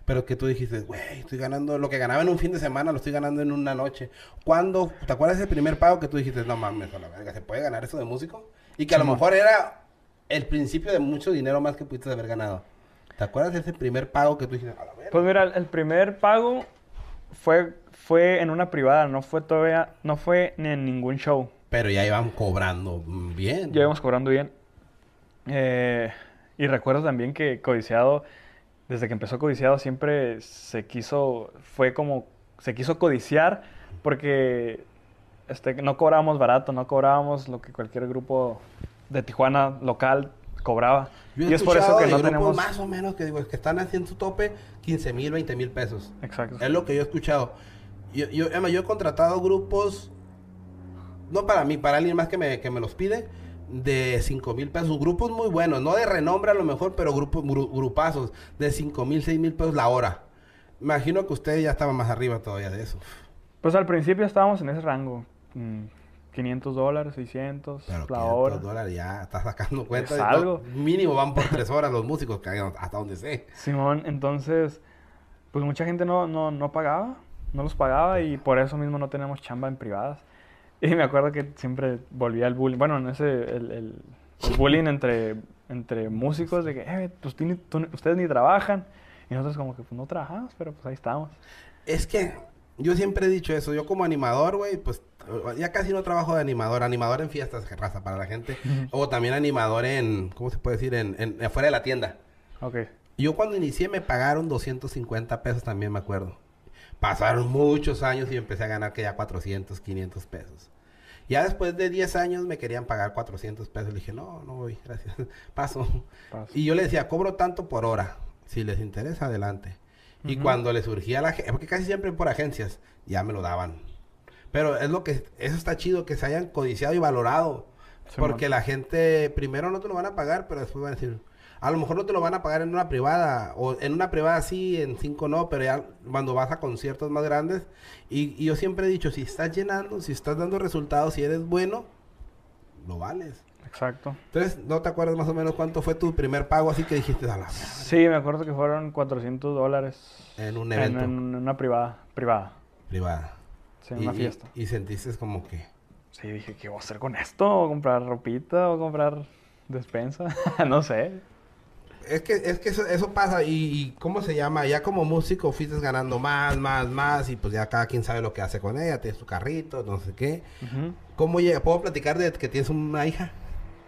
pero que tú dijiste, güey, estoy ganando lo que ganaba en un fin de semana, lo estoy ganando en una noche. ¿Cuándo? ¿Te acuerdas ese primer pago que tú dijiste, no mames, a la verga, ¿se puede ganar eso de músico? Y que a lo mejor era el principio de mucho dinero más que pudiste haber ganado. ¿Te acuerdas de ese primer pago que tú dijiste, a la verga? Pues mira, el primer pago fue, fue en una privada, no fue todavía, no fue ni en ningún show. Pero ya iban cobrando bien. Ya íbamos cobrando bien. Eh, y recuerdo también que Codiciado, desde que empezó Codiciado, siempre se quiso, fue como, se quiso codiciar porque este, no cobrábamos barato, no cobrábamos lo que cualquier grupo de Tijuana local cobraba. Yo he y es por eso que no tenemos... más o menos que digo, es que están haciendo su tope 15 mil, 20 mil pesos. Exacto. Es lo que yo he escuchado. Yo, yo, Emma, yo he contratado grupos, no para mí, para alguien más que me, que me los pide, de 5 mil pesos. Grupos muy buenos, no de renombre a lo mejor, pero grupos, gru- grupazos de 5 mil, 6 mil pesos la hora. Imagino que usted ya estaba más arriba todavía de eso. Pues al principio estábamos en ese rango. mm, 500 dólares, 600 Pero la 500 hora. dólares ya está sacando cuenta. Es de- algo. no, mínimo van por 3 horas los músicos, que hasta donde sé. Simón, entonces, pues mucha gente no, no, no pagaba, no los pagaba y por eso mismo no tenemos chamba en privadas. Y me acuerdo que siempre volvía el bullying, bueno, en ese, el, el- el bullying entre, entre músicos de que, eh, pues tú ustedes ni trabajan. Y nosotros como que, pues no trabajamos, pero pues ahí estamos. Es que yo siempre he dicho eso. Yo como animador, güey, pues ya casi no trabajo de animador. Animador en fiestas, raza, para la gente. O también animador en, ¿cómo se puede decir? En, en afuera de la tienda. Ok. Yo cuando inicié me pagaron 250 pesos también, me acuerdo. Pasaron muchos años y empecé a ganar que ya 400, 500 pesos. Ya después de 10 años me querían pagar 400 pesos. Le dije, no, no voy, (laughs) gracias. Paso. Paso. Y yo le decía, cobro tanto por hora. Si les interesa, adelante. Y cuando le surgía la gente, porque casi siempre por agencias, ya me lo daban. Pero es lo que, eso está chido, que se hayan codiciado y valorado. Porque la gente, primero no te lo van a pagar, pero después van a decir, a lo mejor no te lo van a pagar en una privada, o en una privada sí, en cinco no, pero ya cuando vas a conciertos más grandes, y, y yo siempre he dicho, si estás llenando, si estás dando resultados, si eres bueno, lo vales. Exacto. Entonces, ¿no te acuerdas más o menos cuánto fue tu primer pago así que dijiste a la madre", Sí, me acuerdo que fueron 400 dólares en un en, evento en una privada, privada, privado? sí, en Y- una y- fiesta. Y, sentiste como que... Sí, dije, ¿qué voy a hacer con esto? ¿O comprar ropita? ¿O comprar despensa? (laughs) no sé. Es que, es que eso, eso pasa y, y ¿cómo se llama? Ya como músico fuiste ganando más, más, más y pues ya cada quien sabe lo que hace con ella, tienes tu carrito, no sé qué. ¿Cómo llega? ¿Puedo platicar de que tienes una hija?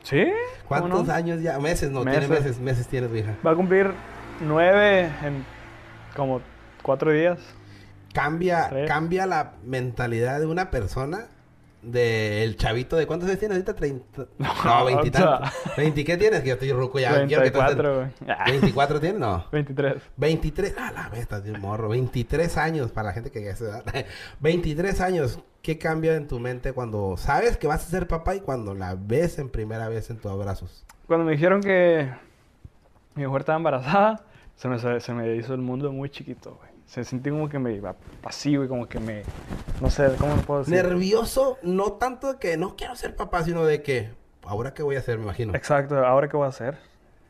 ¿Sí? ¿cómo ¿Cuántos no? años ya? Meses, no, tiene Meses. meses, meses tiene tu hija. Va a cumplir nueve en como cuatro días. Cambia, Tres. cambia la mentalidad de una persona del chavito de cuántos años tienes ahorita 30 (laughs) no, No, 20 y o sea. tantos. 20 qué tienes que yo estoy ruco ya quiero que te 34, güey. Ah, 24 tienes no 23. 23, a la estás bien morro. 23 años para la gente que ya se da. (laughs) 23 años. ¿Qué cambia en tu mente cuando sabes que vas a ser papá y cuando la ves en primera vez en tus abrazos? Cuando me dijeron que mi mujer estaba embarazada, se me, se me hizo el mundo muy chiquito, güey. Se sentí como que me iba pasivo y como que me... No sé, ¿cómo lo puedo decir? Nervioso, no tanto de que no quiero ser papá, sino de que, ¿ahora qué voy a hacer? Me imagino. Exacto, ahora qué voy a hacer.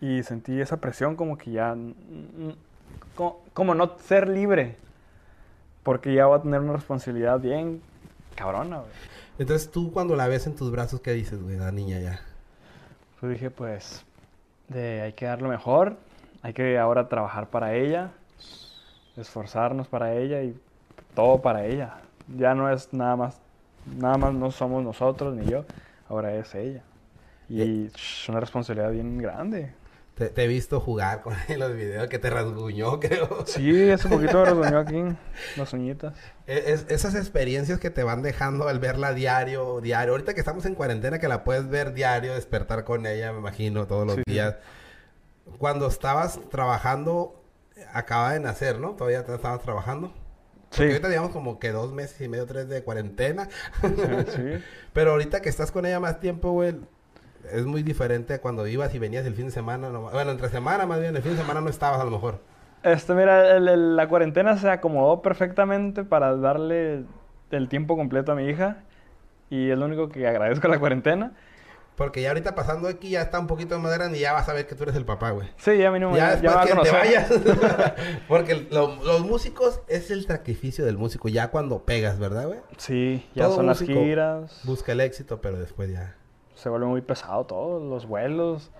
Y sentí esa presión como que ya, como, como no ser libre, porque ya voy a tener una responsabilidad bien cabrona, güey. Entonces tú cuando la ves en tus brazos, ¿qué dices, güey, la niña ya? Pues dije, pues, de, hay que dar lo mejor, hay que ahora trabajar para ella, esforzarnos para ella y todo para ella. Ya no es nada más, nada más no somos nosotros ni yo, ahora es ella. Y es una responsabilidad bien grande. Te, te he visto jugar con (laughs) los videos que te rasguñó, (laughs) creo. Sí, hace poquito me rasguñó aquí las uñitas. E- es- esas experiencias que te van dejando al verla diario, diario. Ahorita que estamos en cuarentena, que la puedes ver diario, despertar con ella, me imagino, todos los sí. días. Cuando estabas trabajando, acaba de nacer, ¿no? Todavía te estabas trabajando. Sí, Porque ahorita digamos como que dos meses y medio, tres de cuarentena. sí. (laughs) Pero ahorita que estás con ella más tiempo, güey, es muy diferente a cuando ibas y venías el fin de semana. no- bueno, entre semana más bien, el fin de semana no estabas a lo mejor. Este, mira, el- el- la cuarentena se acomodó perfectamente para darle el tiempo completo a mi hija. Y es lo único que agradezco a la cuarentena. Porque ya ahorita pasando aquí ya está un poquito más grande y ya vas a ver que tú eres el papá, güey. Sí, ya mínimo Ya ya, va a que te vayas. (laughs) (laughs) Porque lo- los músicos es el sacrificio del músico ya cuando pegas, ¿verdad, güey? Sí, ya Todo son las giras. Busca el éxito, pero después ya. Se vuelve muy pesado todo. Los vuelos,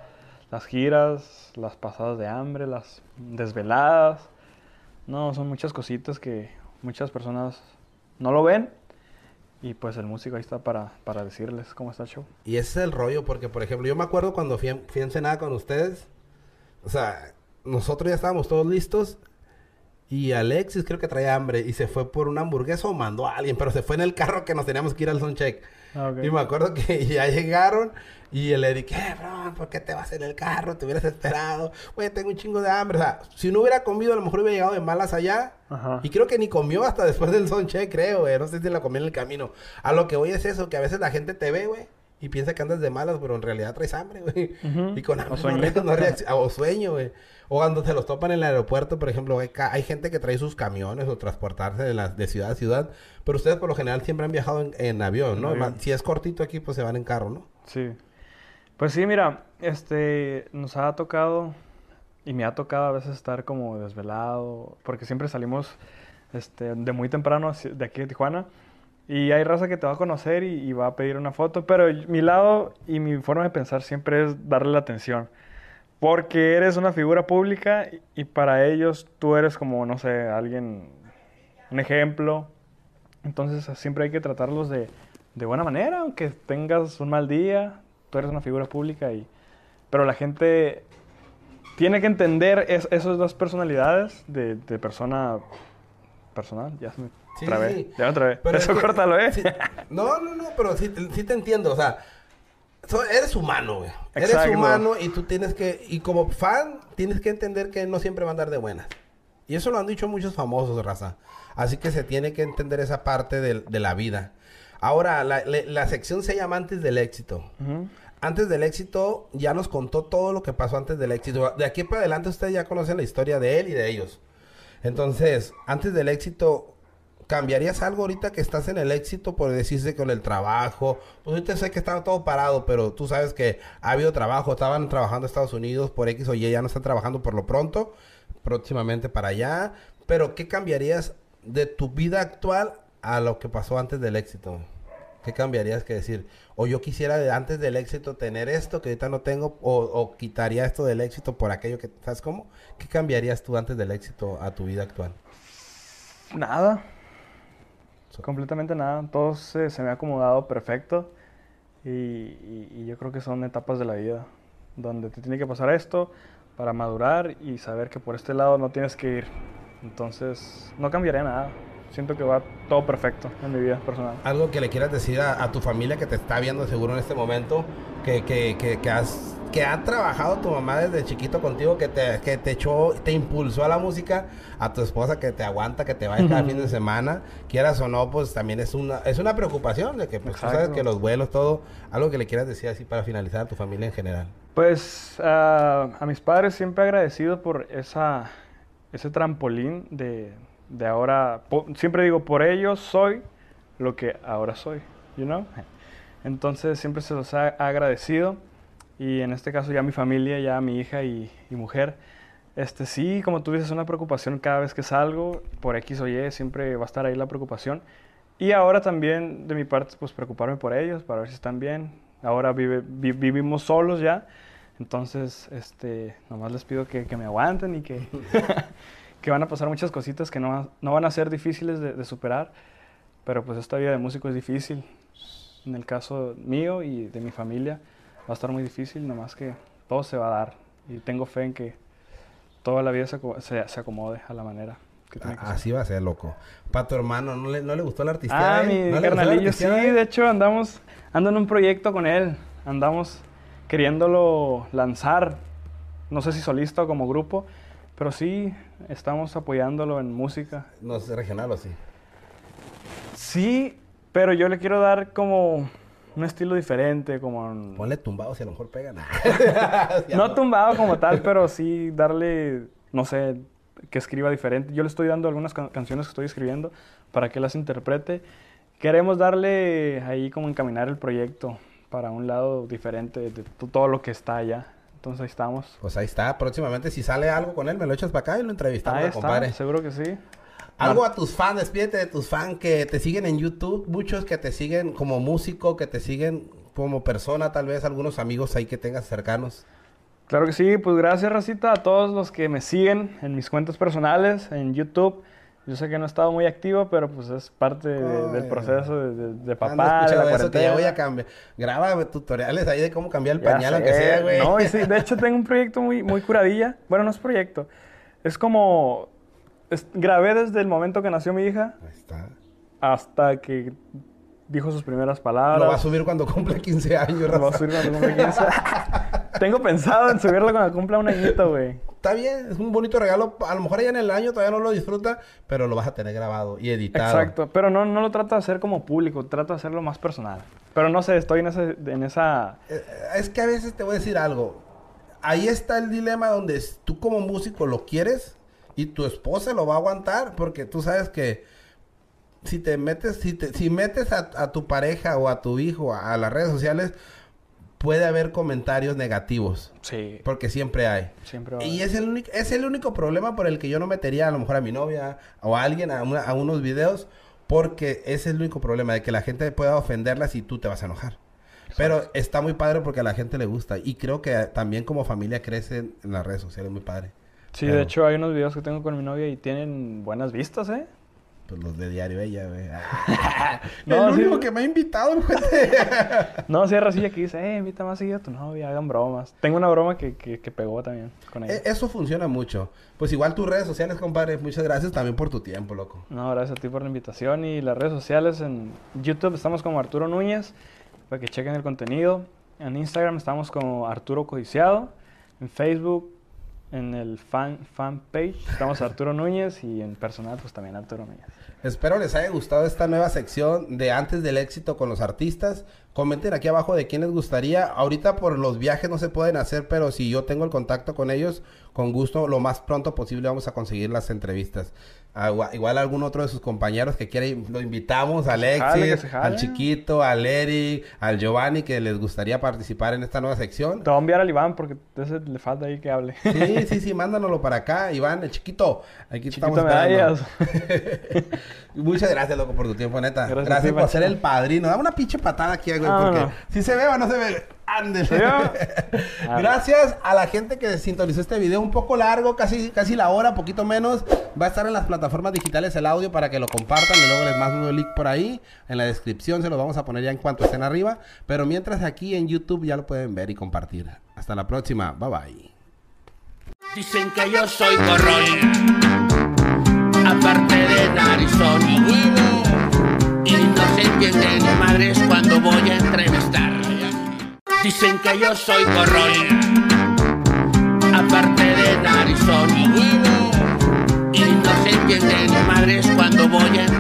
las giras, las pasadas de hambre, las desveladas. No, son muchas cositas que muchas personas no lo ven. Y pues el músico ahí está para, para decirles cómo está el show. Y ese es el rollo, porque por ejemplo, yo me acuerdo cuando fui, fui a Ensenada con ustedes. O sea, nosotros ya estábamos todos listos. Y Alexis creo que traía hambre y se fue por una hamburguesa o mandó a alguien, pero se fue en el carro que nos teníamos que ir al soundcheck. Ah. Y me acuerdo que (laughs) ya llegaron y el Eric, eh, bro, ¿por qué te vas en el carro? Te hubieras esperado. Güey, tengo un chingo de hambre. O sea, si no hubiera comido, a lo mejor hubiera llegado de malas allá. Ajá. Y creo que ni comió hasta después del soundcheck, creo, güey. No sé si la comió en el camino. A lo que voy es eso, que a veces la gente te ve, güey. Y piensa que andas de malas, pero en realidad traes hambre, güey. Y con O hambre no, sueñito. re- no reacc- O sueño, güey. O cuando te los topan en el aeropuerto, por ejemplo, hay, gente que trae sus camiones o transportarse de, la- de ciudad a ciudad. Pero ustedes por lo general siempre han viajado en, en avión, ¿no? Avión. Si es cortito aquí, pues se van en carro, ¿no? Sí. Pues sí, mira, este, nos ha tocado y me ha tocado a veces estar como desvelado, porque siempre salimos este, de muy temprano de aquí de Tijuana y hay raza que te va a conocer y, y va a pedir una foto, pero mi lado y mi forma de pensar siempre es darle la atención, porque eres una figura pública y, para ellos tú eres como, no sé, alguien, un ejemplo, entonces siempre hay que tratarlos de, de buena manera, aunque tengas un mal día, tú eres una figura pública y... Pero la gente tiene que entender es- esas dos personalidades de, de persona personal. Ya se me Sí, trabé. sí. Ya me trabé. Pero Eso es que- córtalo, ¿eh? sí- no, no, no, pero sí, sí te entiendo. O sea, so- eres humano, güey. Eres humano y tú tienes que, y como fan, tienes que entender que no siempre va a andar de buenas. Y eso lo han dicho muchos famosos, raza. Así que se tiene que entender esa parte del- de, la vida. Ahora, la, la sección se llama Antes del éxito. Antes del éxito, ya nos contó todo lo que pasó antes del éxito. De aquí para adelante, ustedes ya conocen la historia de él y de ellos. Entonces, antes del éxito, ¿cambiarías algo ahorita que estás en el éxito por decirse con el trabajo? Pues ahorita sé que estaba todo parado, pero tú sabes que ha habido trabajo. Estaban trabajando en Estados Unidos por X o Y, ya no están trabajando por lo pronto, próximamente para allá. Pero, ¿qué cambiarías de tu vida actual a lo que pasó antes del éxito? ¿Qué cambiarías que decir? O yo quisiera antes del éxito tener esto que ahorita no tengo, o, o quitaría esto del éxito por aquello que, ¿sabes cómo? ¿Qué cambiarías tú antes del éxito a tu vida actual? Nada. Completamente nada. Todo se, se me ha acomodado perfecto. Y, y- y yo creo que son etapas de la vida. Donde te tiene que pasar esto para madurar y saber que por este lado no tienes que ir. Entonces, no cambiaría nada. Siento que va todo perfecto en mi vida personal. Algo que le quieras decir a, a tu familia que te está viendo seguro en este momento, que, que, que, que has que ha trabajado tu mamá desde chiquito contigo, que te, que te echó, te impulsó a la música, a tu esposa que te aguanta, que te va cada fin de semana, quieras o no, pues también es una, es una preocupación de que pues, tú sabes que los vuelos, todo, algo que le quieras decir así para finalizar a tu familia en general. Pues ah, a mis padres siempre agradecido por esa, ese trampolín de, de ahora. po- siempre digo, por ellos soy lo que ahora soy, you know? Entonces siempre se los ha agradecido. Y en este caso ya mi familia, ya mi hija y, y mujer. Este, sí, como tú dices, es una preocupación cada vez que salgo, por X o Y, siempre va a estar ahí la preocupación. Y ahora también, de mi parte, pues preocuparme por ellos, para ver si están bien. Ahora vive- vi- vivimos solos ya, entonces, este, nomás les pido que, que me aguanten y que, (laughs) que van a pasar muchas cositas que no, no van a ser difíciles de, de superar, pero pues esta vida de músico es difícil. En el caso mío y de mi familia va a estar muy difícil, nomás que todo se va a dar. Y tengo fe en que toda la vida se, se, se acomode a la manera que tiene que ser. Así va a ser, loco. Para tu hermano, ¿no le, no le gustó la artista? Ah, mi carnalillo, sí, de hecho andamos, ando en un proyecto con él, andamos queriéndolo lanzar, no sé si solista o como grupo, pero sí, estamos apoyándolo en música. No sé, regional o sí. Sí, pero yo le quiero dar como un estilo diferente, como... en- Ponle tumbado si a lo mejor pegan. no (laughs) tumbado como tal, (laughs) pero sí darle, no sé, que escriba diferente. Yo le estoy dando algunas can- canciones que estoy escribiendo para que las interprete. Queremos darle ahí como encaminar el proyecto para un lado diferente de todo lo que está allá. Entonces ahí estamos. Pues ahí está. Próximamente, si sale algo con él, me lo echas para acá y lo entrevistamos, Ahí está, compadre. seguro que sí. Algo a tus fans, despídete de tus fans que te siguen en YouTube, muchos que te siguen como músico, que te siguen como persona, tal vez algunos amigos ahí que tengas cercanos. Claro que sí, pues gracias Racita a todos los que me siguen en mis cuentas personales, en YouTube. Yo sé que no he estado muy activo, pero pues es parte de- del proceso de, de- de Ando papá, de la eso, que ya voy a cambiar. Graba tutoriales ahí de cómo cambiar el Ya pañal, sé, aunque sea, güey. No, y sí, de hecho tengo un proyecto muy, muy curadilla. Bueno, no es proyecto. Es como... es- grabé desde el momento que nació mi hija Ahí está. hasta que dijo sus primeras palabras. Lo va a subir cuando cumpla 15 años, Lo voy a subir cuando cumpla 15. (laughs) Tengo pensado en subirlo cuando cumpla un añito, güey. Está bien, es un bonito regalo. A lo mejor allá en el año todavía no lo disfruta, pero lo vas a tener grabado y editado. Exacto, pero no, no lo trato de hacer como público, trato de hacerlo más personal. Pero no sé, estoy en, ese, en esa... Eh, Es que a veces te voy a decir algo. Ahí está el dilema donde tú como músico lo quieres y tu esposa lo va a aguantar porque tú sabes que si te metes, si, te, si metes a, a tu pareja o a tu hijo a, a las redes sociales, puede haber comentarios negativos. Sí, Porque siempre hay. siempre a Y es el, único, es el único problema por el que yo no metería a lo mejor a mi novia o a alguien a, una- a unos videos. Porque ese es el único problema, de que la gente pueda ofenderlas y tú te vas a enojar. Pero está muy padre porque a la gente le gusta. Y creo que también como familia crece en las redes sociales, muy padre. Sí, Pero- de hecho hay unos videos que tengo con mi novia y tienen buenas vistas, ¿eh? Pues los de diario ella, güey. (laughs) No, el sí. único que me ha invitado, gente. (laughs) No, sí hay racilla que dice, eh, invita más seguido a tu novia, hagan bromas. Tengo una broma que, que, que pegó también con ella. E- Eso funciona mucho. Pues igual tus redes sociales, compadre. Muchas gracias también por tu tiempo, loco. No, gracias a ti por la invitación y las redes sociales en YouTube estamos como Arturo Núñez para que chequen el contenido. En Instagram estamos como Arturo Codiciado. En Facebook, en el fan, fan page estamos Arturo Núñez y en personal pues también Arturo Núñez. Espero les haya gustado esta nueva sección de antes del éxito con los artistas. Comenten aquí abajo de quién les gustaría. Ahorita por los viajes no se pueden hacer, pero si yo tengo el contacto con ellos, con gusto, lo más pronto posible vamos a conseguir las entrevistas. Gua- igual algún otro de sus compañeros que quiera, lo invitamos, a Alexis, jale. al Chiquito, al Eric, al Giovanni, que les gustaría participar en esta nueva sección. Te voy a enviar al Iván porque ese le falta ahí que hable. Sí, sí, sí, mándanoslo para acá, Iván, el chiquito. Aquí Chiquito estamos medallas. (laughs) Muchas gracias, loco, por tu tiempo, neta. Gracias, a por ser el padrino. Dame una pinche patada aquí, güey, porque no. si se ve o no se ve. (laughs) Gracias a la gente que sintonizó este video un poco largo, casi, casi la hora, poquito menos. Va a estar en las plataformas digitales el audio para que lo compartan y luego les mando un link por ahí. En la descripción se lo vamos a poner ya en cuanto estén arriba. Pero mientras aquí en YouTube ya lo pueden ver y compartir. Hasta la próxima. Bye bye. Dicen que yo soy gorrón, aparte de narizón. Y no se entiende ni madres cuando voy a entrevistar. Dicen que yo soy gorrón, aparte de narizón. Y no se entienden madres cuando voy a